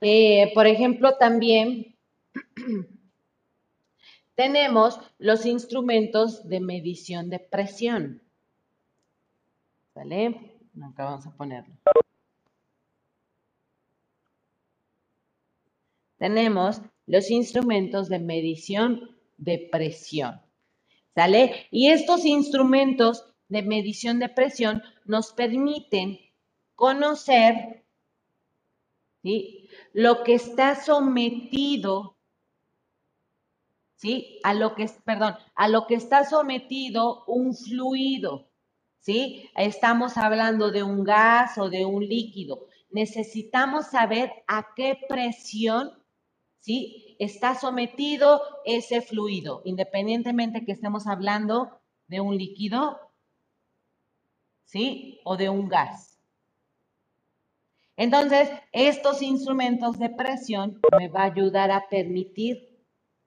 eh, por ejemplo, también tenemos los instrumentos de medición de presión. ¿Vale? Acá vamos a ponerlo. Tenemos los instrumentos de medición de presión. Y estos instrumentos de medición de presión nos permiten conocer lo que está sometido, ¿sí? A lo que, perdón, a lo que está sometido un fluido, ¿sí? Estamos hablando de un gas o de un líquido. Necesitamos saber a qué presión, ¿sí? Está sometido ese fluido, independientemente que estemos hablando de un líquido, ¿sí? O de un gas. Entonces, estos instrumentos de presión me va a ayudar a permitir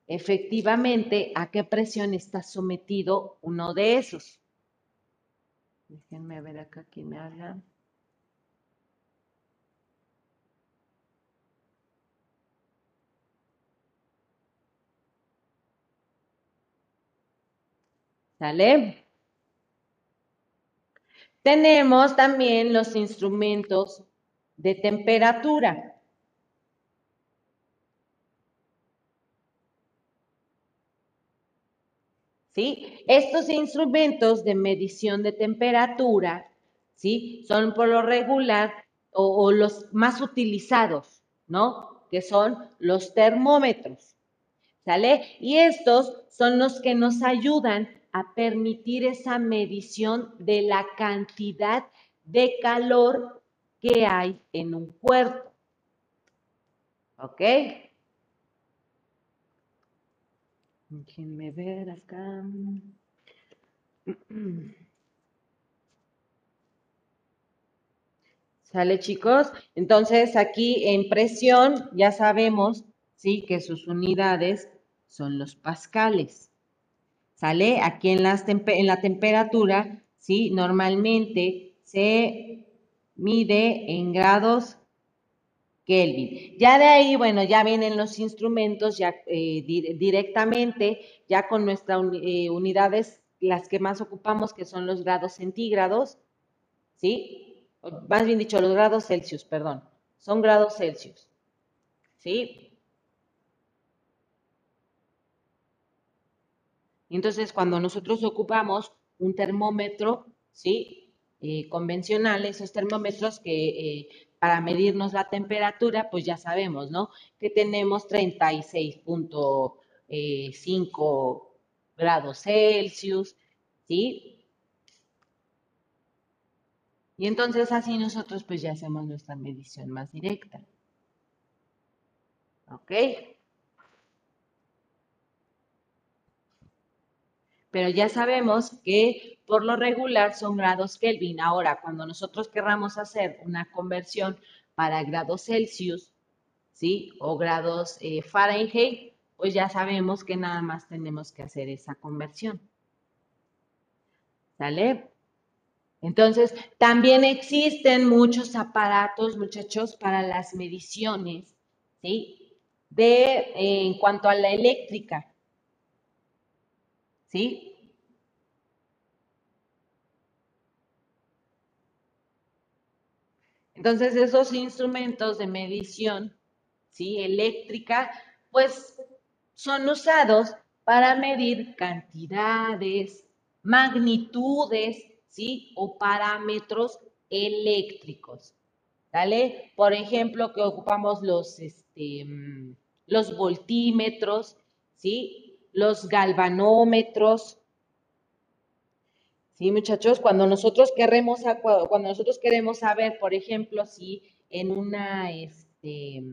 efectivamente a qué presión está sometido uno de esos. Déjenme ver acá quién me habla. ¿Sale? Tenemos también los instrumentos de temperatura. ¿Sí? Estos instrumentos de medición de temperatura, ¿sí? Son por lo regular o, los más utilizados, ¿no? Que son los termómetros. ¿Sale? Y estos son los que nos ayudan a permitir esa medición de la cantidad de calor que hay en un cuerpo. ¿Ok? Déjenme ver acá. ¿Sale, chicos? Entonces, aquí en presión ya sabemos, ¿sí? Que sus unidades son los pascales. ¿Sale? Aquí en, la temperatura, ¿sí? Normalmente se mide en grados Kelvin. Ya de ahí, bueno, ya vienen los instrumentos, ya eh, directamente, ya con nuestras eh, unidades, las que más ocupamos, que son los grados centígrados, ¿sí? más bien dicho, los grados Celsius, perdón, son grados Celsius. ¿Sí? Entonces, cuando nosotros ocupamos un termómetro, ¿sí? Eh, convencional, esos termómetros que eh, para medirnos la temperatura, pues ya sabemos, ¿no? Que tenemos 36.5 eh, grados Celsius, ¿sí? Y entonces así nosotros pues ya hacemos nuestra medición más directa. ¿Ok? Pero ya sabemos que por lo regular son grados Kelvin. Ahora, cuando nosotros querramos hacer una conversión para grados Celsius, ¿sí? O grados eh, Fahrenheit, pues ya sabemos que nada más tenemos que hacer esa conversión. ¿Sale? Entonces, también existen muchos aparatos, muchachos, para las mediciones, ¿sí? De, en cuanto a la eléctrica, ¿sí? Entonces, esos instrumentos de medición, ¿sí? Eléctrica, pues son usados para medir cantidades, magnitudes, ¿sí? O parámetros eléctricos, ¿vale? Por ejemplo, que ocupamos los, este, mm, los voltímetros, ¿sí? Los galvanómetros, ¿sí, muchachos? Cuando nosotros queremos, cuando nosotros queremos saber, por ejemplo, si en una, este,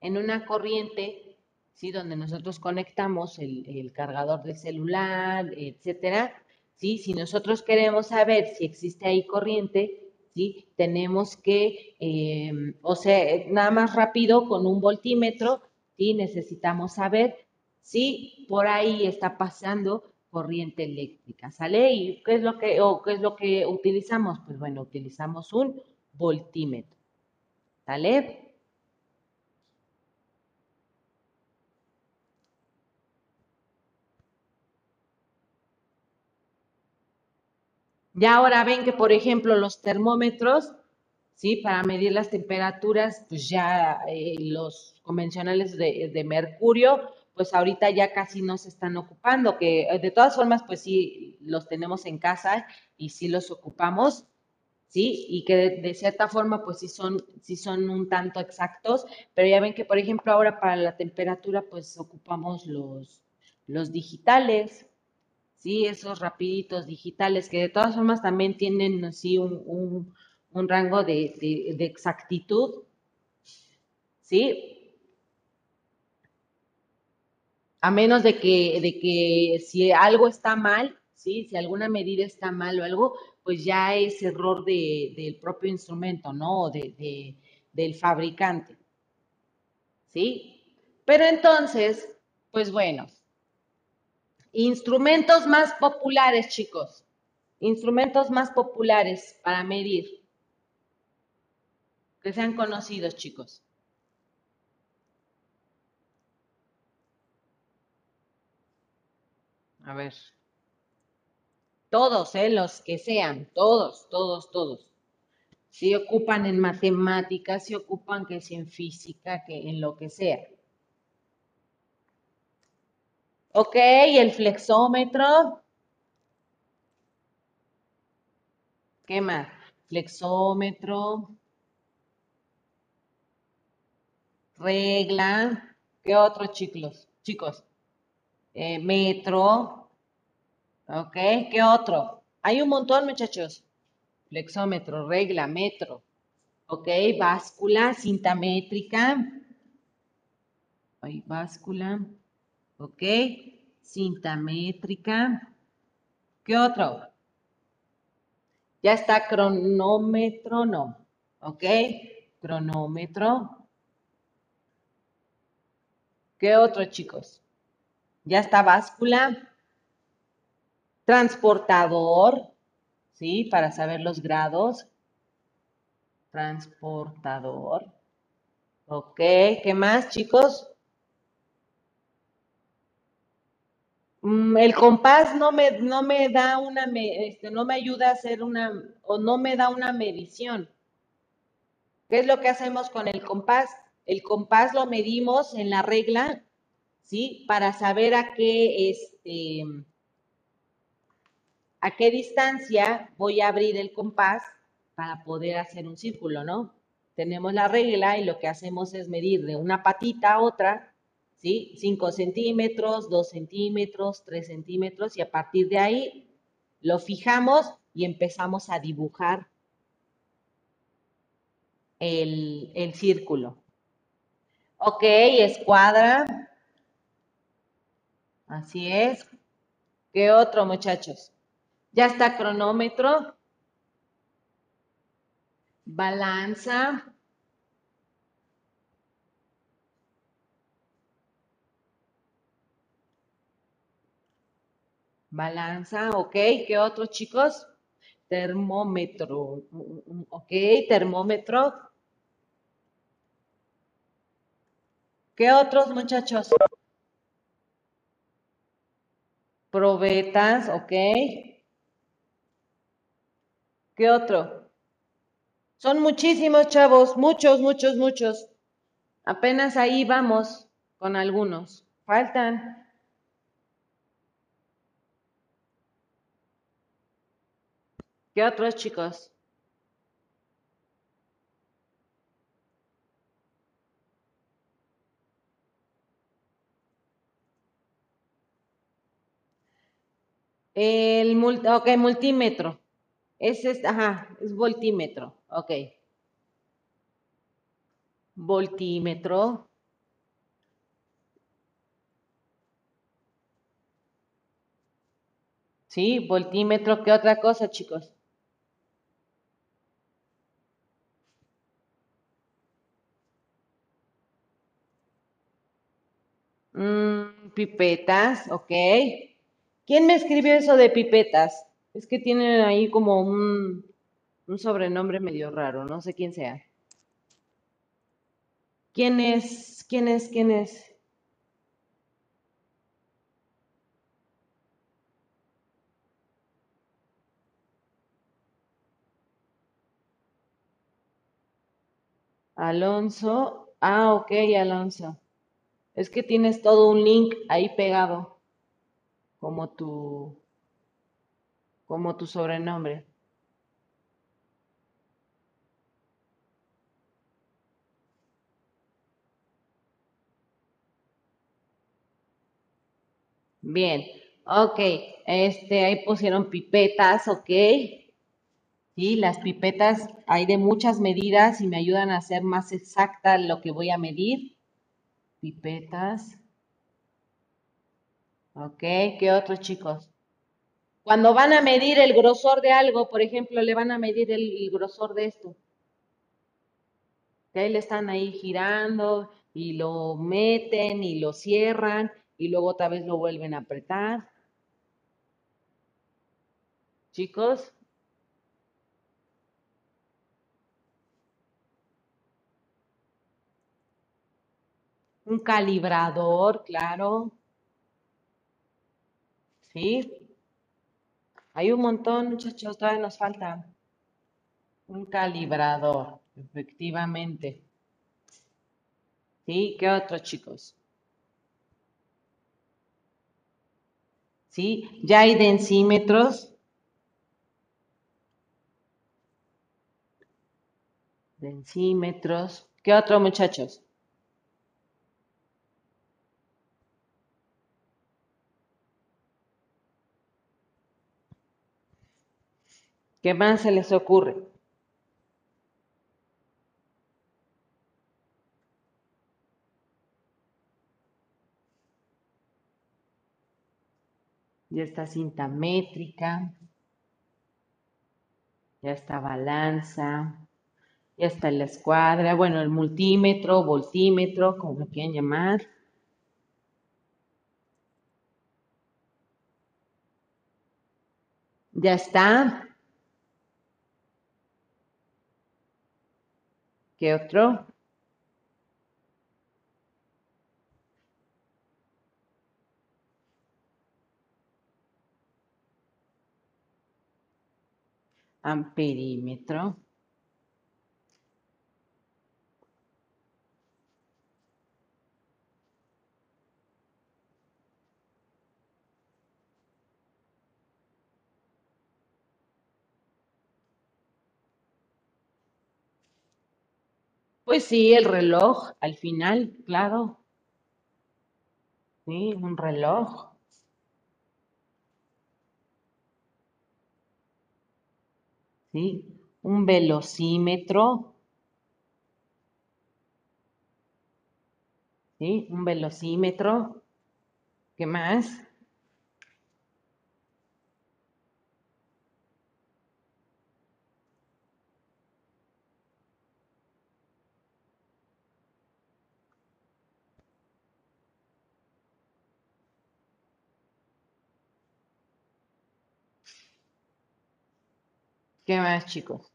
en una corriente, ¿sí? Donde nosotros conectamos el, el cargador del celular, etcétera, ¿sí? Si nosotros queremos saber si existe ahí corriente, ¿sí? Tenemos que, em, o sea, nada más rápido con un voltímetro, ¿sí? Necesitamos saber si por ahí está pasando corriente eléctrica, ¿sale? ¿Y qué es lo que, o qué es lo que utilizamos? Pues bueno, utilizamos un voltímetro, ¿sale? Ya ahora ven que, por ejemplo, los termómetros, ¿sí? Para medir las temperaturas, pues ya eh, los convencionales de, mercurio, pues ahorita ya casi no se están ocupando, que eh, de todas formas, pues sí, los tenemos en casa y sí los ocupamos, ¿sí? Y que de, cierta forma, pues sí son, sí son un tanto exactos, pero ya ven que, por ejemplo, ahora para la temperatura, pues ocupamos los, los digitales, ¿sí? Esos rapiditos digitales que de todas formas también tienen así un, rango de, exactitud, ¿sí? A menos de que, de que si algo está mal, ¿sí? Si alguna medida está mal o algo, pues ya es error del propio instrumento, ¿no? De, del fabricante, ¿sí? Pero entonces, pues bueno, Instrumentos más populares, chicos. Instrumentos más populares para medir. Que sean conocidos, chicos. A ver. Todos, ¿eh? Los que sean. Todos, todos, todos. Si ocupan en matemáticas, si ocupan que si en física, que en lo que sea. Ok, el flexómetro. ¿Qué más? Flexómetro. Regla. ¿Qué otro, chicos? Chicos. Eh, metro. Ok, ¿qué otro? Hay un montón, muchachos. Flexómetro, regla, metro. Ok, báscula, cinta métrica. Hay báscula. ¿ok? Cinta métrica. ¿Qué otro? Ya está cronómetro, no. ¿Ok? Cronómetro. ¿Qué otro, chicos? Ya está báscula. Transportador, ¿sí? Para saber los grados. Transportador. Ok, ¿qué más, chicos? Mm, el compás no me, no me da una, este, no me ayuda a hacer una, o no me da una medición. ¿Qué es lo que hacemos con el compás? El compás lo medimos en la regla, ¿sí? Para saber a qué, este, a qué distancia voy a abrir el compás para poder hacer un círculo, ¿no? Tenemos la regla y lo que hacemos es medir de una patita a otra ¿sí? 5 centímetros, 2 centímetros, 3 centímetros y a partir de ahí lo fijamos y empezamos a dibujar el, el círculo. Ok, escuadra. Así es. ¿Qué otro, muchachos? Ya está cronómetro. Balanza. Balanza, ok. ¿Qué otros chicos? Termómetro. Ok, termómetro. ¿Qué otros muchachos? Probetas, ok. ¿Qué otro? Son muchísimos chavos, muchos, muchos, muchos. Apenas ahí vamos con algunos. Faltan. ¿Qué otros chicos? El ok, multímetro. Ese es, ajá, es voltímetro. Ok. Voltímetro. Sí, voltímetro. ¿Qué otra cosa, chicos? Mm, pipetas, ok. ¿Quién me escribió eso de pipetas? Es que tienen ahí como un, sobrenombre medio raro, no sé quién sea. ¿Quién es? ¿Quién es? ¿Quién es? Alonso. Ah, ok, Alonso. Es que tienes todo un link ahí pegado, como tu, como tu sobrenombre. Bien, ok, este, ahí pusieron pipetas, ok. Sí, las pipetas hay de muchas medidas y me ayudan a hacer más exacta lo que voy a medir pipetas. Ok, ¿qué otros chicos? Cuando van a medir el grosor de algo, por ejemplo, le van a medir el, grosor de esto. Que le están ahí girando y lo meten y lo cierran y luego otra vez lo vuelven a apretar. Chicos, Un calibrador, claro. Sí. Hay un montón, muchachos, todavía nos falta. Un calibrador, efectivamente. ¿Sí? ¿Qué otros, chicos? ¿Sí? Ya hay densímetros. Densímetros. ¿Qué otro, muchachos? ¿Qué más se les ocurre? Ya está cinta métrica, ya está balanza, Ya está la escuadra, bueno, el multímetro, voltímetro, como lo quieran llamar. Ya está. ¿Qué otro? Amperímetro. Pues sí, el reloj, al final, claro. Sí, un reloj. ¿Sí? Un velocímetro. ¿Sí? Un velocímetro. ¿Qué más? ¿Qué más, chicos?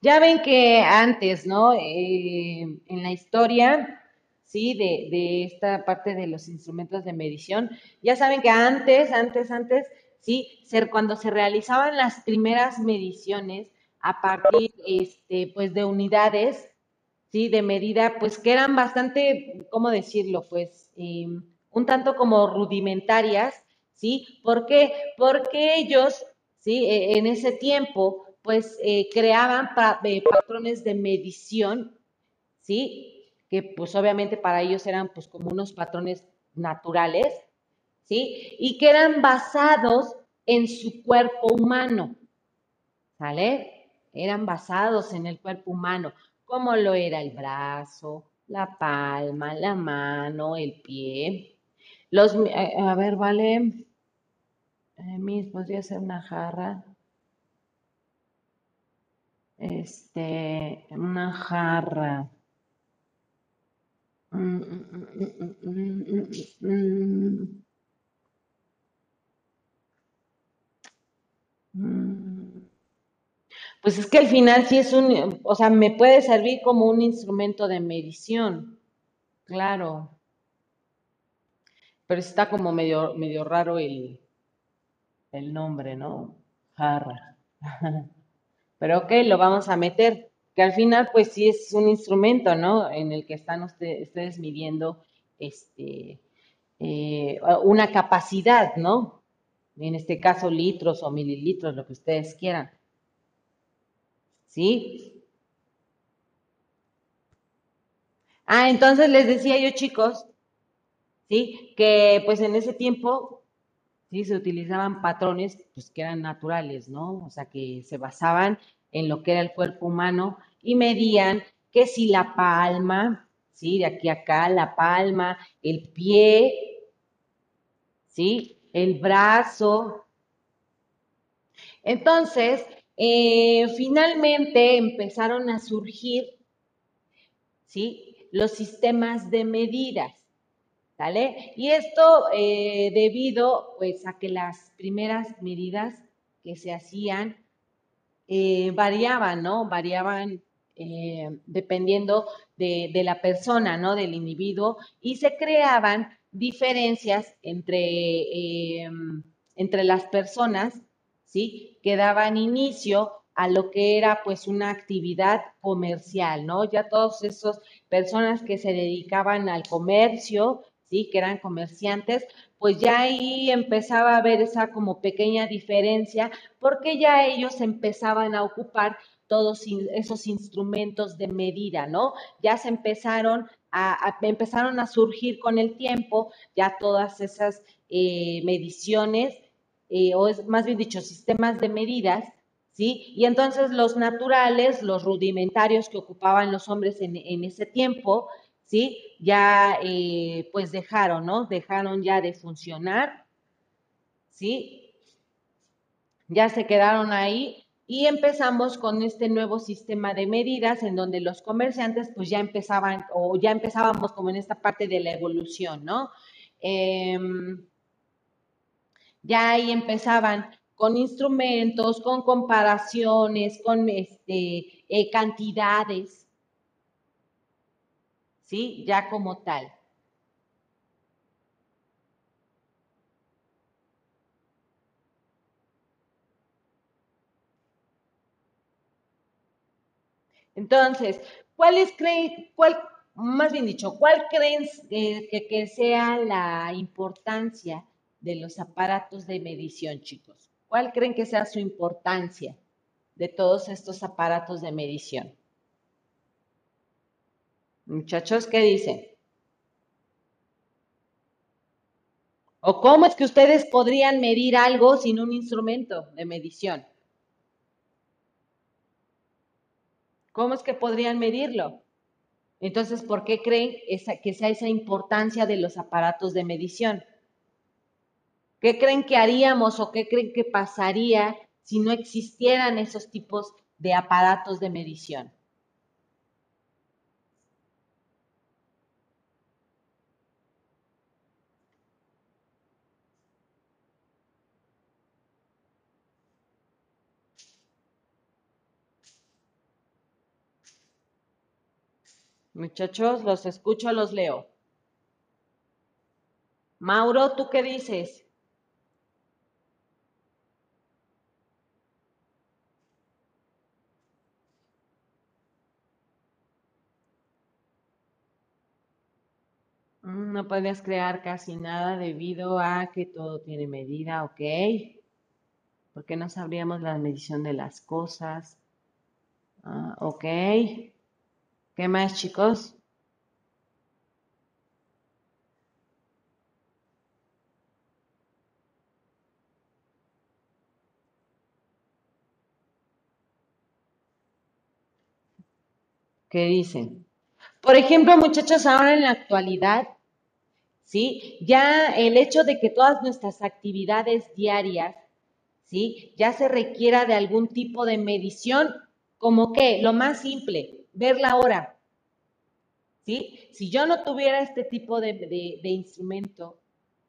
Ya ven que antes, ¿no? Eh, en la historia, sí, de, de, esta parte de los instrumentos de medición, ya saben que antes, antes, antes, sí, ser, cuando se realizaban las primeras mediciones a partir, este, pues, de unidades, ¿sí? De medida, pues que eran bastante, ¿cómo decirlo? Pues eh, un tanto como rudimentarias, ¿sí? ¿Por qué? Porque ellos, ¿sí? E, en ese tiempo, pues eh, creaban eh, patrones de medición, ¿sí? Que pues obviamente para ellos eran pues como unos patrones naturales, ¿sí? Y que eran basados en su cuerpo humano, ¿sale? Eran basados en el cuerpo humano como lo era el brazo, la palma, la mano, el pie. Los, eh, a ver, vale. Eh, mis, podría ser una jarra. Este, una jarra. Mm, mm, mm, pues es que al final sí es un, o sea, me puede servir como un instrumento de medición, claro. Pero está como medio, medio raro el, el nombre, ¿no? Jarra. Pero ok, lo vamos a meter, que al final pues sí es un instrumento, ¿no? En el que están ustedes midiendo este, eh, una capacidad, ¿no? En este caso litros o mililitros, lo que ustedes quieran. ¿Sí? Ah, entonces les decía yo, chicos, ¿sí? Que pues en ese tiempo, ¿sí? Se utilizaban patrones, pues que eran naturales, ¿no? O sea, que se basaban en lo que era el cuerpo humano y medían que si la palma, ¿sí? De aquí a acá, la palma, el pie, ¿sí? El brazo. Entonces, eh, finalmente empezaron a surgir ¿sí? los sistemas de medidas. ¿Vale? Y esto eh, debido pues, a que las primeras medidas que se hacían eh, variaban, ¿no? Variaban dependiendo de, de, la persona, ¿no? Del individuo y se creaban diferencias entre, entre las personas ¿sí? Que daban inicio a lo que era pues una actividad comercial, ¿no? Ya todas esas personas que se dedicaban al comercio, ¿sí? Que eran comerciantes, pues ya ahí empezaba a haber esa como pequeña diferencia porque ya ellos empezaban a ocupar todos esos instrumentos de medida, ¿no? Ya se empezaron a, empezaron a surgir con el tiempo ya todas esas eh, mediciones eh, o es más bien dicho, sistemas de medidas, ¿sí? Y entonces los naturales, los rudimentarios que ocupaban los hombres en, ese tiempo, ¿sí? Ya eh, pues dejaron, ¿no? Dejaron ya de funcionar, ¿sí? Ya se quedaron ahí y empezamos con este nuevo sistema de medidas en donde los comerciantes pues ya empezaban o ya empezábamos como en esta parte de la evolución, ¿no? Em, ya ahí empezaban con instrumentos, con comparaciones, con este, eh, cantidades, ¿sí? Ya como tal. Entonces, ¿cuáles creen, cuál, más bien dicho, cuál creen eh, que, que sea la importancia de los aparatos de medición, chicos? ¿Cuál creen que sea su importancia de todos estos aparatos de medición? Muchachos, ¿qué dicen? ¿O cómo es que ustedes podrían medir algo sin un instrumento de medición? ¿Cómo es que podrían medirlo? Entonces, ¿por qué creen esa, que sea esa importancia de los aparatos de medición? ¿Qué creen que haríamos o qué creen que pasaría si no existieran esos tipos de aparatos de medición? Muchachos, los escucho, los leo. Mauro, ¿tú qué dices? Mm, no puedes crear casi nada debido a que todo tiene medida, ¿ok? Porque no sabríamos la medición de las cosas. Ah, ok. ¿Qué más, chicos? ¿Qué dicen? Por ejemplo, muchachos, ahora en la actualidad, ¿sí? Ya el hecho de que todas nuestras actividades diarias, ¿sí? Ya se requiera de algún tipo de medición, como que lo más simple, ver la hora. ¿Sí? Si yo no tuviera este tipo de, de, instrumento,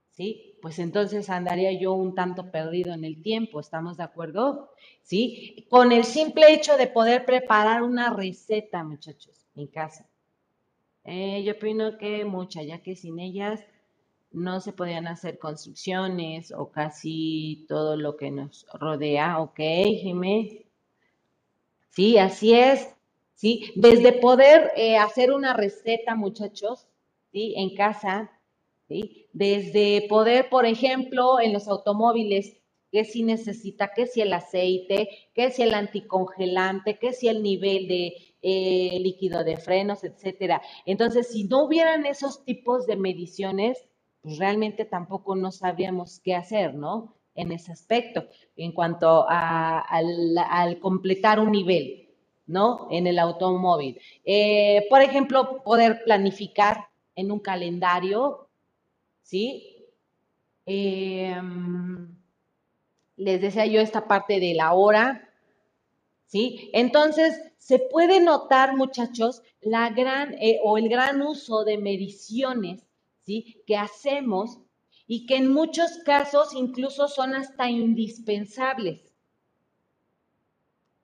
¿sí? Pues entonces andaría yo un tanto perdido en el tiempo, ¿estamos de acuerdo? ¿Sí? Con el simple hecho de poder preparar una receta, muchachos, en casa. Eh, yo opino que mucha, ya que sin ellas no se podían hacer construcciones o casi todo lo que nos rodea, ¿ok, Jimé? Sí, así es. ¿sí? Desde poder eh, hacer una receta, muchachos, ¿sí? En casa, ¿sí? Desde poder, por ejemplo, en los automóviles, que si necesita, que si el aceite, que si el anticongelante, que si el nivel de eh, líquido de frenos, etcétera. Entonces, si no hubieran esos tipos de mediciones, pues realmente tampoco no sabríamos qué hacer, ¿no? En ese aspecto, en cuanto a, al completar un nivel. ¿no? En el automóvil. Eh, por ejemplo, poder planificar en un calendario, ¿sí? Em, les decía yo esta parte de la hora, ¿sí? Entonces, se puede notar, muchachos, la gran eh, o el gran uso de mediciones, ¿sí? Que hacemos y que en muchos casos incluso son hasta indispensables.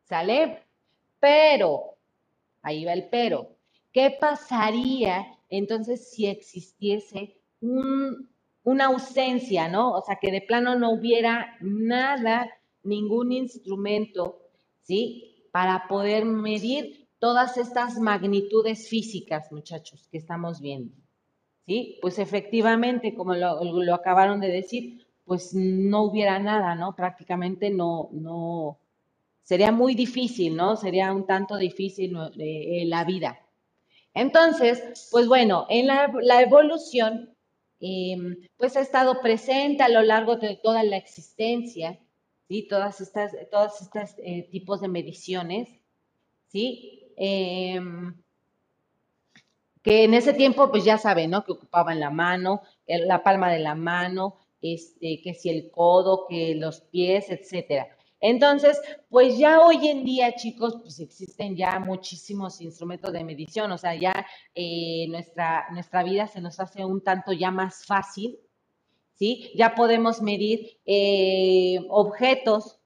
¿Sale? Pero, ahí va el pero, ¿qué pasaría entonces si existiese una ausencia, ¿no? O sea, que de plano no hubiera nada, ningún instrumento, ¿sí? Para poder medir todas estas magnitudes físicas, muchachos, que estamos viendo. ¿Sí? Pues efectivamente, como lo, acabaron de decir, pues no hubiera nada, ¿no? Prácticamente no, no, sería muy difícil, ¿no? Sería un tanto difícil eh, la vida. Entonces, pues bueno, en la, evolución, em, pues ha estado presente a lo largo de toda la existencia, ¿sí? Todas estas, todos estos eh, tipos de mediciones, ¿sí? Em, que en ese tiempo, pues ya saben, ¿no? Que ocupaban la mano, la palma de la mano, este, que si el codo, que los pies, etcétera. Entonces, pues ya hoy en día, chicos, pues existen ya muchísimos instrumentos de medición, o sea, ya eh, nuestra, nuestra vida se nos hace un tanto ya más fácil, ¿sí? Ya podemos medir eh, objetos,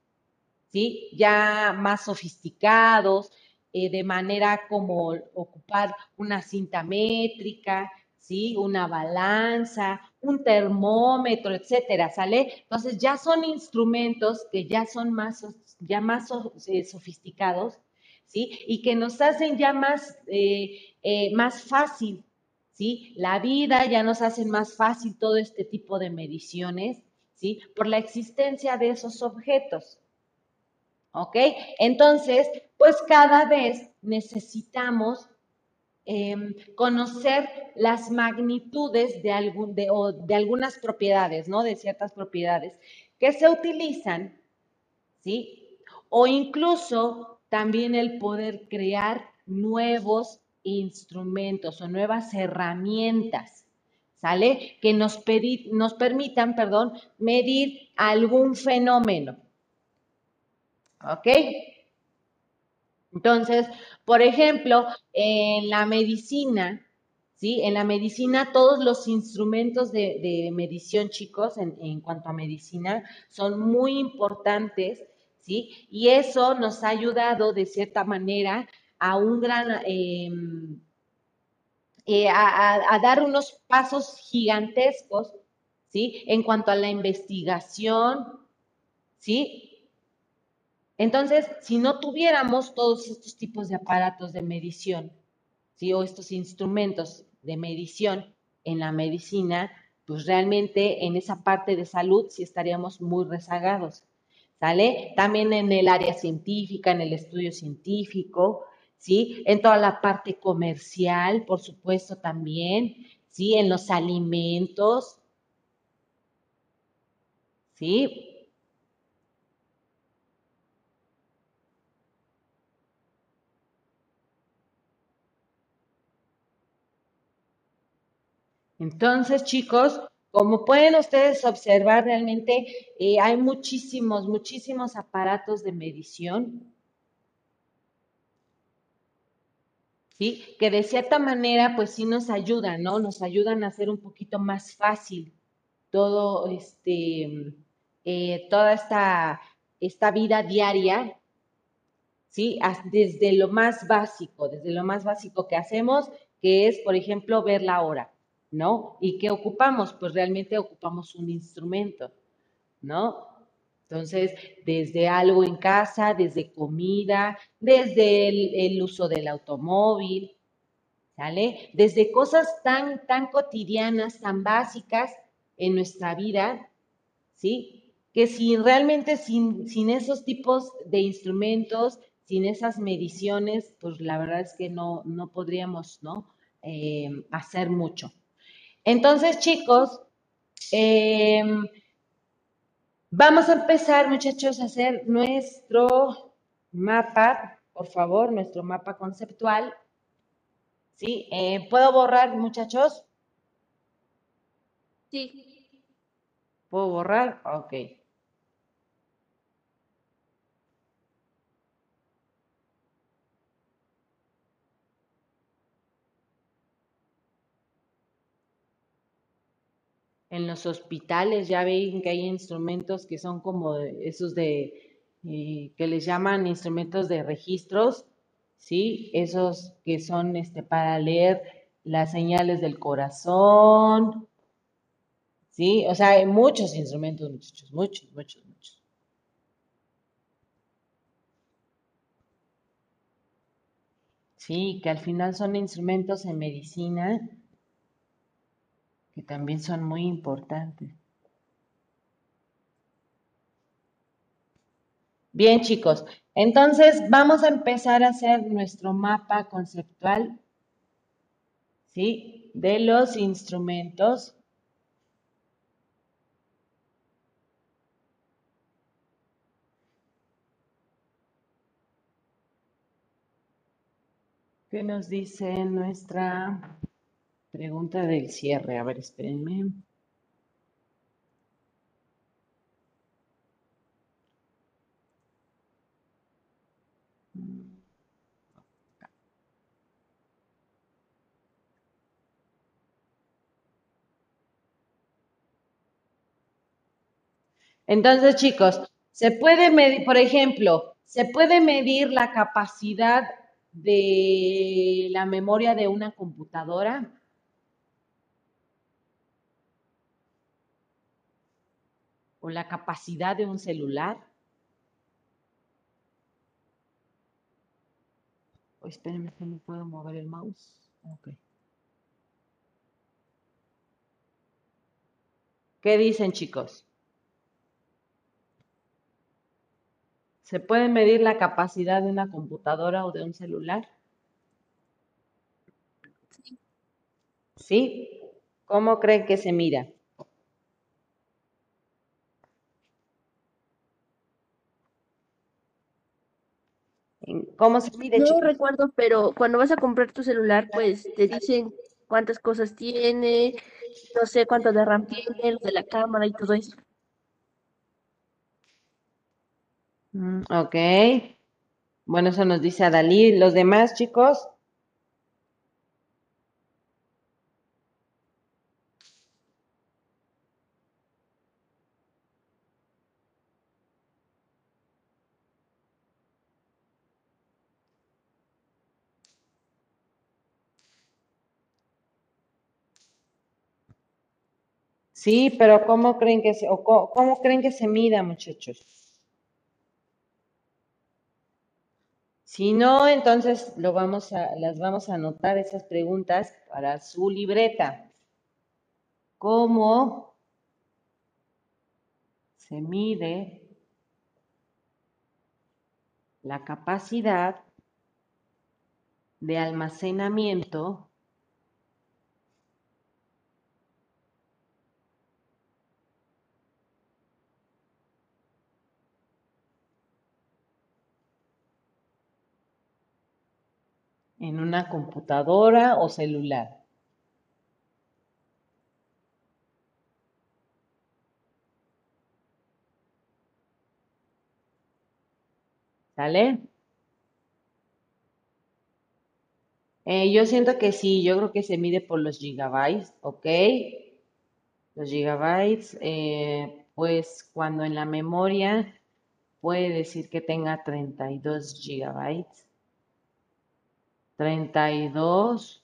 ¿sí? Ya más sofisticados, eh, de manera como ocupar una cinta métrica, ¿sí? Una balanza, un termómetro, etcétera, ¿sale? Entonces ya son instrumentos que ya son más, ya más eh, sofisticados, ¿sí? Y que nos hacen ya más, eh, eh, más fácil, ¿sí? La vida ya nos hacen más fácil todo este tipo de mediciones, ¿sí? Por la existencia de esos objetos. ¿Ok? Entonces, pues cada vez necesitamos Em, conocer las magnitudes de, algún, de, o de algunas propiedades, ¿no? De ciertas propiedades que se utilizan, ¿sí? O incluso también el poder crear nuevos instrumentos o nuevas herramientas, ¿sale? Que nos, nos permitan, perdón, medir algún fenómeno. ¿Ok? Entonces, por ejemplo, en la medicina, ¿sí? En la medicina todos los instrumentos de, medición, chicos, en, cuanto a medicina, son muy importantes, ¿sí? Y eso nos ha ayudado de cierta manera a un gran... Em, eh, a, a, dar unos pasos gigantescos, ¿sí? En cuanto a la investigación, ¿sí? Entonces, si no tuviéramos todos estos tipos de aparatos de medición, ¿sí? o estos instrumentos de medición en la medicina, pues realmente en esa parte de salud sí estaríamos muy rezagados. ¿Sale? También en el área científica, en el estudio científico, ¿sí? En toda la parte comercial, por supuesto, también, ¿sí? En los alimentos, ¿sí? Entonces, chicos, como pueden ustedes observar, realmente eh, hay muchísimos, muchísimos aparatos de medición. ¿Sí? Que de cierta manera, pues sí nos ayudan, ¿no? Nos ayudan a hacer un poquito más fácil todo este, eh, toda esta, esta vida diaria, ¿sí? Desde lo más básico, desde lo más básico que hacemos, que es, por ejemplo, ver la hora. ¿No? ¿Y qué ocupamos? Pues realmente ocupamos un instrumento, ¿no? Entonces, desde algo en casa, desde comida, desde el, uso del automóvil, ¿sale? Desde cosas tan, tan cotidianas, tan básicas en nuestra vida, ¿sí? Que si realmente sin, sin esos tipos de instrumentos, sin esas mediciones, pues la verdad es que no, no podríamos, ¿no? Eh, hacer mucho. Entonces, chicos, em, vamos a empezar, muchachos, a hacer nuestro mapa, por favor, nuestro mapa conceptual. ¿Sí? Eh, ¿Puedo borrar, muchachos? Sí. ¿Puedo borrar? Ok. En los hospitales ya ven que hay instrumentos que son como esos de, eh, que les llaman instrumentos de registros, ¿sí? Esos que son este, para leer las señales del corazón, ¿sí? O sea, hay muchos instrumentos, muchachos, muchos, muchos, muchos. Sí, que al final son instrumentos en medicina que también son muy importantes. Bien, chicos, entonces vamos a empezar a hacer nuestro mapa conceptual, ¿sí? De los instrumentos. ¿Qué nos dice nuestra pregunta del cierre? A ver, espérenme. Entonces, chicos, se puede medir, por ejemplo, se puede medir la capacidad de la memoria de una computadora. O la capacidad de un celular. Oh, espérenme que no puedo mover el mouse. Okay. ¿Qué dicen, chicos? ¿Se puede medir la capacidad de una computadora o de un celular? Sí. ¿Sí? ¿Cómo creen que se mira? ¿Cómo se mide, No recuerdo, pero cuando vas a comprar tu celular, pues te dicen cuántas cosas tiene, no sé cuánto de RAM tiene, lo de la cámara y todo eso. Mm, ok. Bueno, eso nos dice Adalí. ¿Los demás, chicos? Sí, pero ¿cómo creen que se, o cómo creen que se mida, muchachos? Si no, entonces lo vamos a, las vamos a anotar esas preguntas para su libreta. ¿Cómo se mide la capacidad de almacenamiento en una computadora o celular? ¿Sale? Eh, yo siento que sí, yo creo que se mide por los gigabytes, ¿ok? Los gigabytes, eh, pues cuando en la memoria puede decir que tenga 32 gigabytes. 32.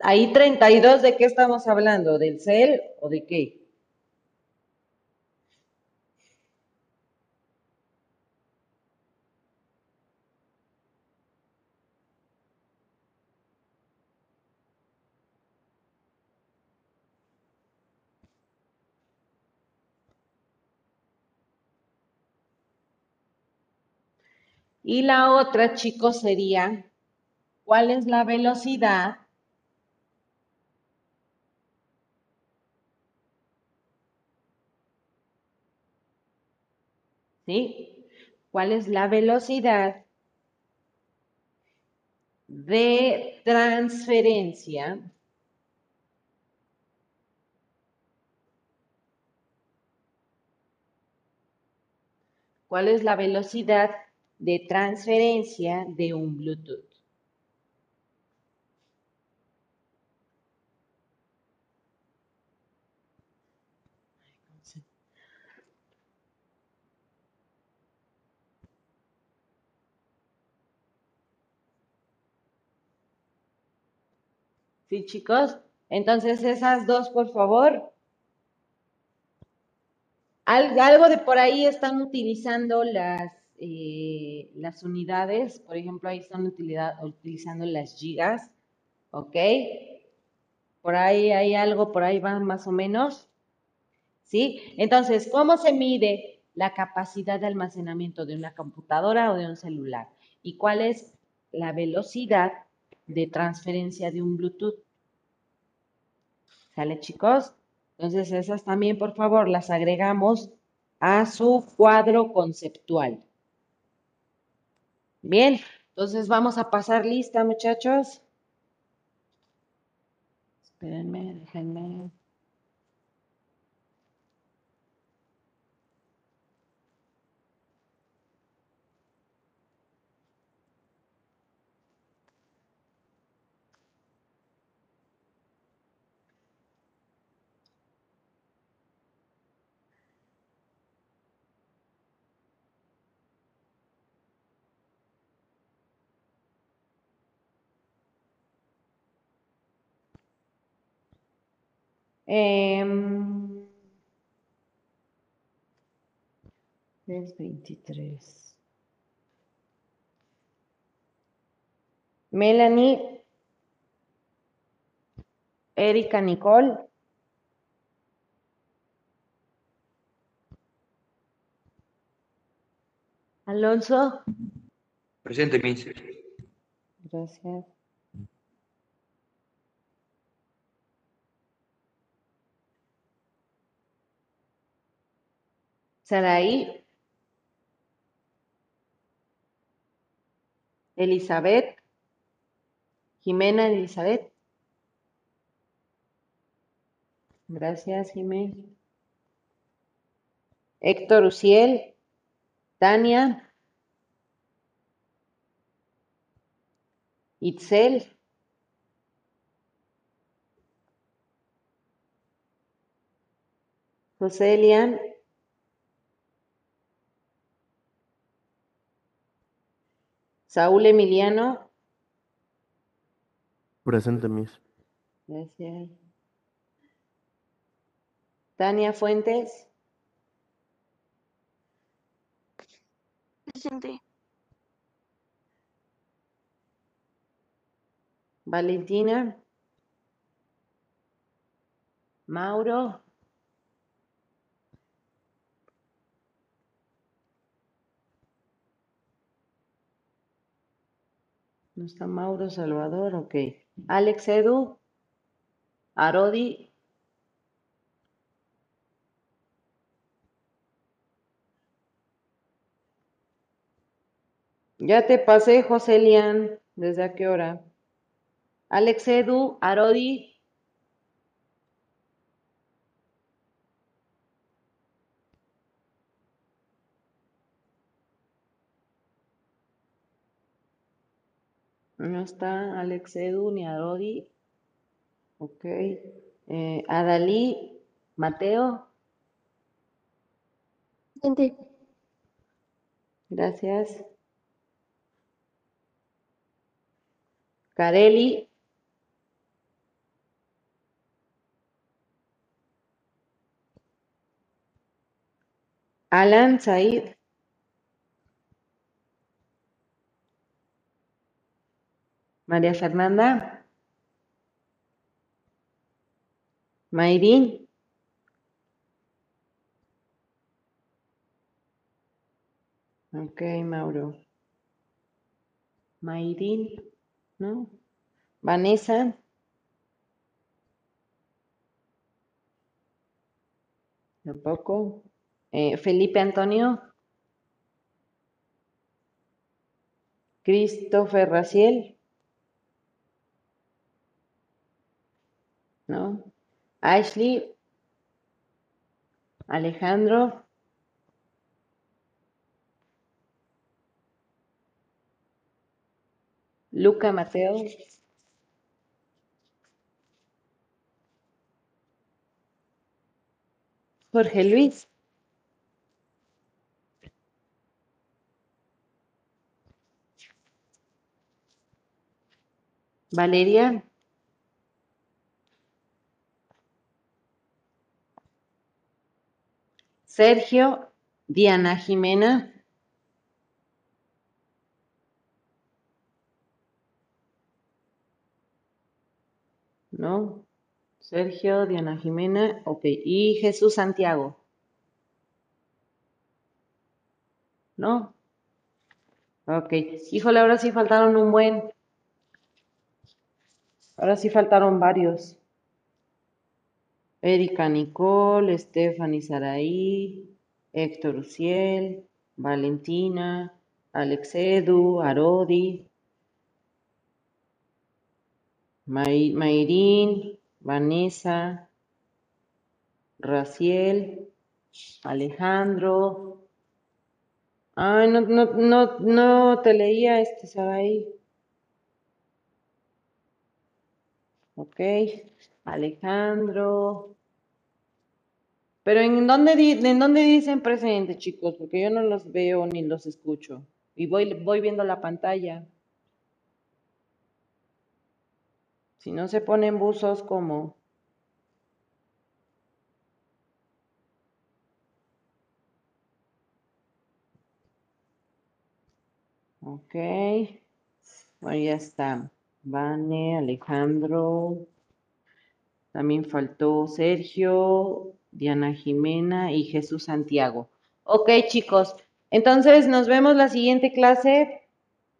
Ahí 32, ¿de qué estamos hablando? ¿Del cel o de qué? Y la otra, chicos, sería, ¿cuál es la velocidad ¿Sí? ¿Cuál es la velocidad de transferencia ¿Cuál es la velocidad de transferencia de un Bluetooth? ¿Sí, chicos? Entonces, esas dos, por favor. Al- algo de por ahí están utilizando las, eh, las unidades, por ejemplo, ahí están utilidad- utilizando las gigas, ¿ok? Por ahí hay algo, por ahí van más o menos, ¿sí? Entonces, ¿cómo se mide la capacidad de almacenamiento de una computadora o de un celular? ¿Y cuál es la velocidad de transferencia de un Bluetooth? ¿Sale, chicos? Entonces, esas también, por favor, las agregamos a su cuadro conceptual. Bien, Entonces vamos a pasar lista, muchachos. Espérenme, déjenme. Em, es 23. Melanie, Erika Nicole, Alonso, Presente, Miss. gracias. Saraí, Elizabeth, Jimena Elizabeth. Gracias, Jimena. Héctor Uciel, Tania, Itzel, José Elian, Saúl Emiliano, Presente, Miss. gracias. Tania Fuentes, Presente. Valentina, Mauro, no está Mauro Salvador, ok. Alex Edu, Arodi, ya te pasé, José Lian, ¿desde a qué hora? Alex Edu, Arodi, no está Alex Edu ni Arodi, ok. Eh, Adalí, Mateo, Presente. gracias. Careli, Alan Said, María Fernanda, Mayrín, ok, Mauro, Mayrín, ¿no? Vanessa, tampoco. Eh, Felipe Antonio, Christopher Raciel, ¿no? Ashley, Alejandro, Luca Mateo, Jorge Luis, Valeria, Sergio, Diana Jimena, ¿no? Sergio, Diana Jimena, ok. Y Jesús Santiago. ¿No? Ok. Híjole, ahora sí faltaron un buen. Ahora sí faltaron varios. Erika Nicole, Stephanie Saraí, Héctor Uciel, Valentina, Alex Edu, Arodi, Mayrín, Vanessa, Raciel, Alejandro. Ay, no, no, no, no te leía este, Saraí. Ok. Alejandro. Pero ¿en dónde, en dónde dicen presente, chicos? Porque yo no los veo ni los escucho. Y voy, voy viendo la pantalla. Si no se ponen buzos, ¿cómo? Ok. Bueno, ya está. Vane, Alejandro. También faltó Sergio, Diana Jimena y Jesús Santiago. Ok, chicos. Entonces nos vemos la siguiente clase.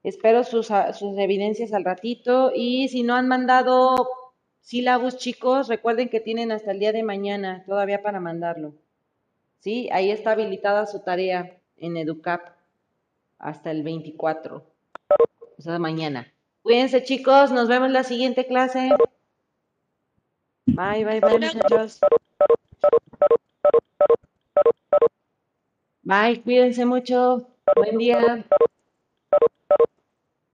Espero sus, a- sus evidencias al ratito. Y si no han mandado sílabus, chicos, recuerden que tienen hasta el día de mañana todavía para mandarlo. ¿Sí? Ahí está habilitada su tarea en EduCap hasta el 24. O sea, mañana. Cuídense, chicos. Nos vemos la siguiente clase. Bye, bye, bye, muchachos. Bye, cuídense mucho. Buen día.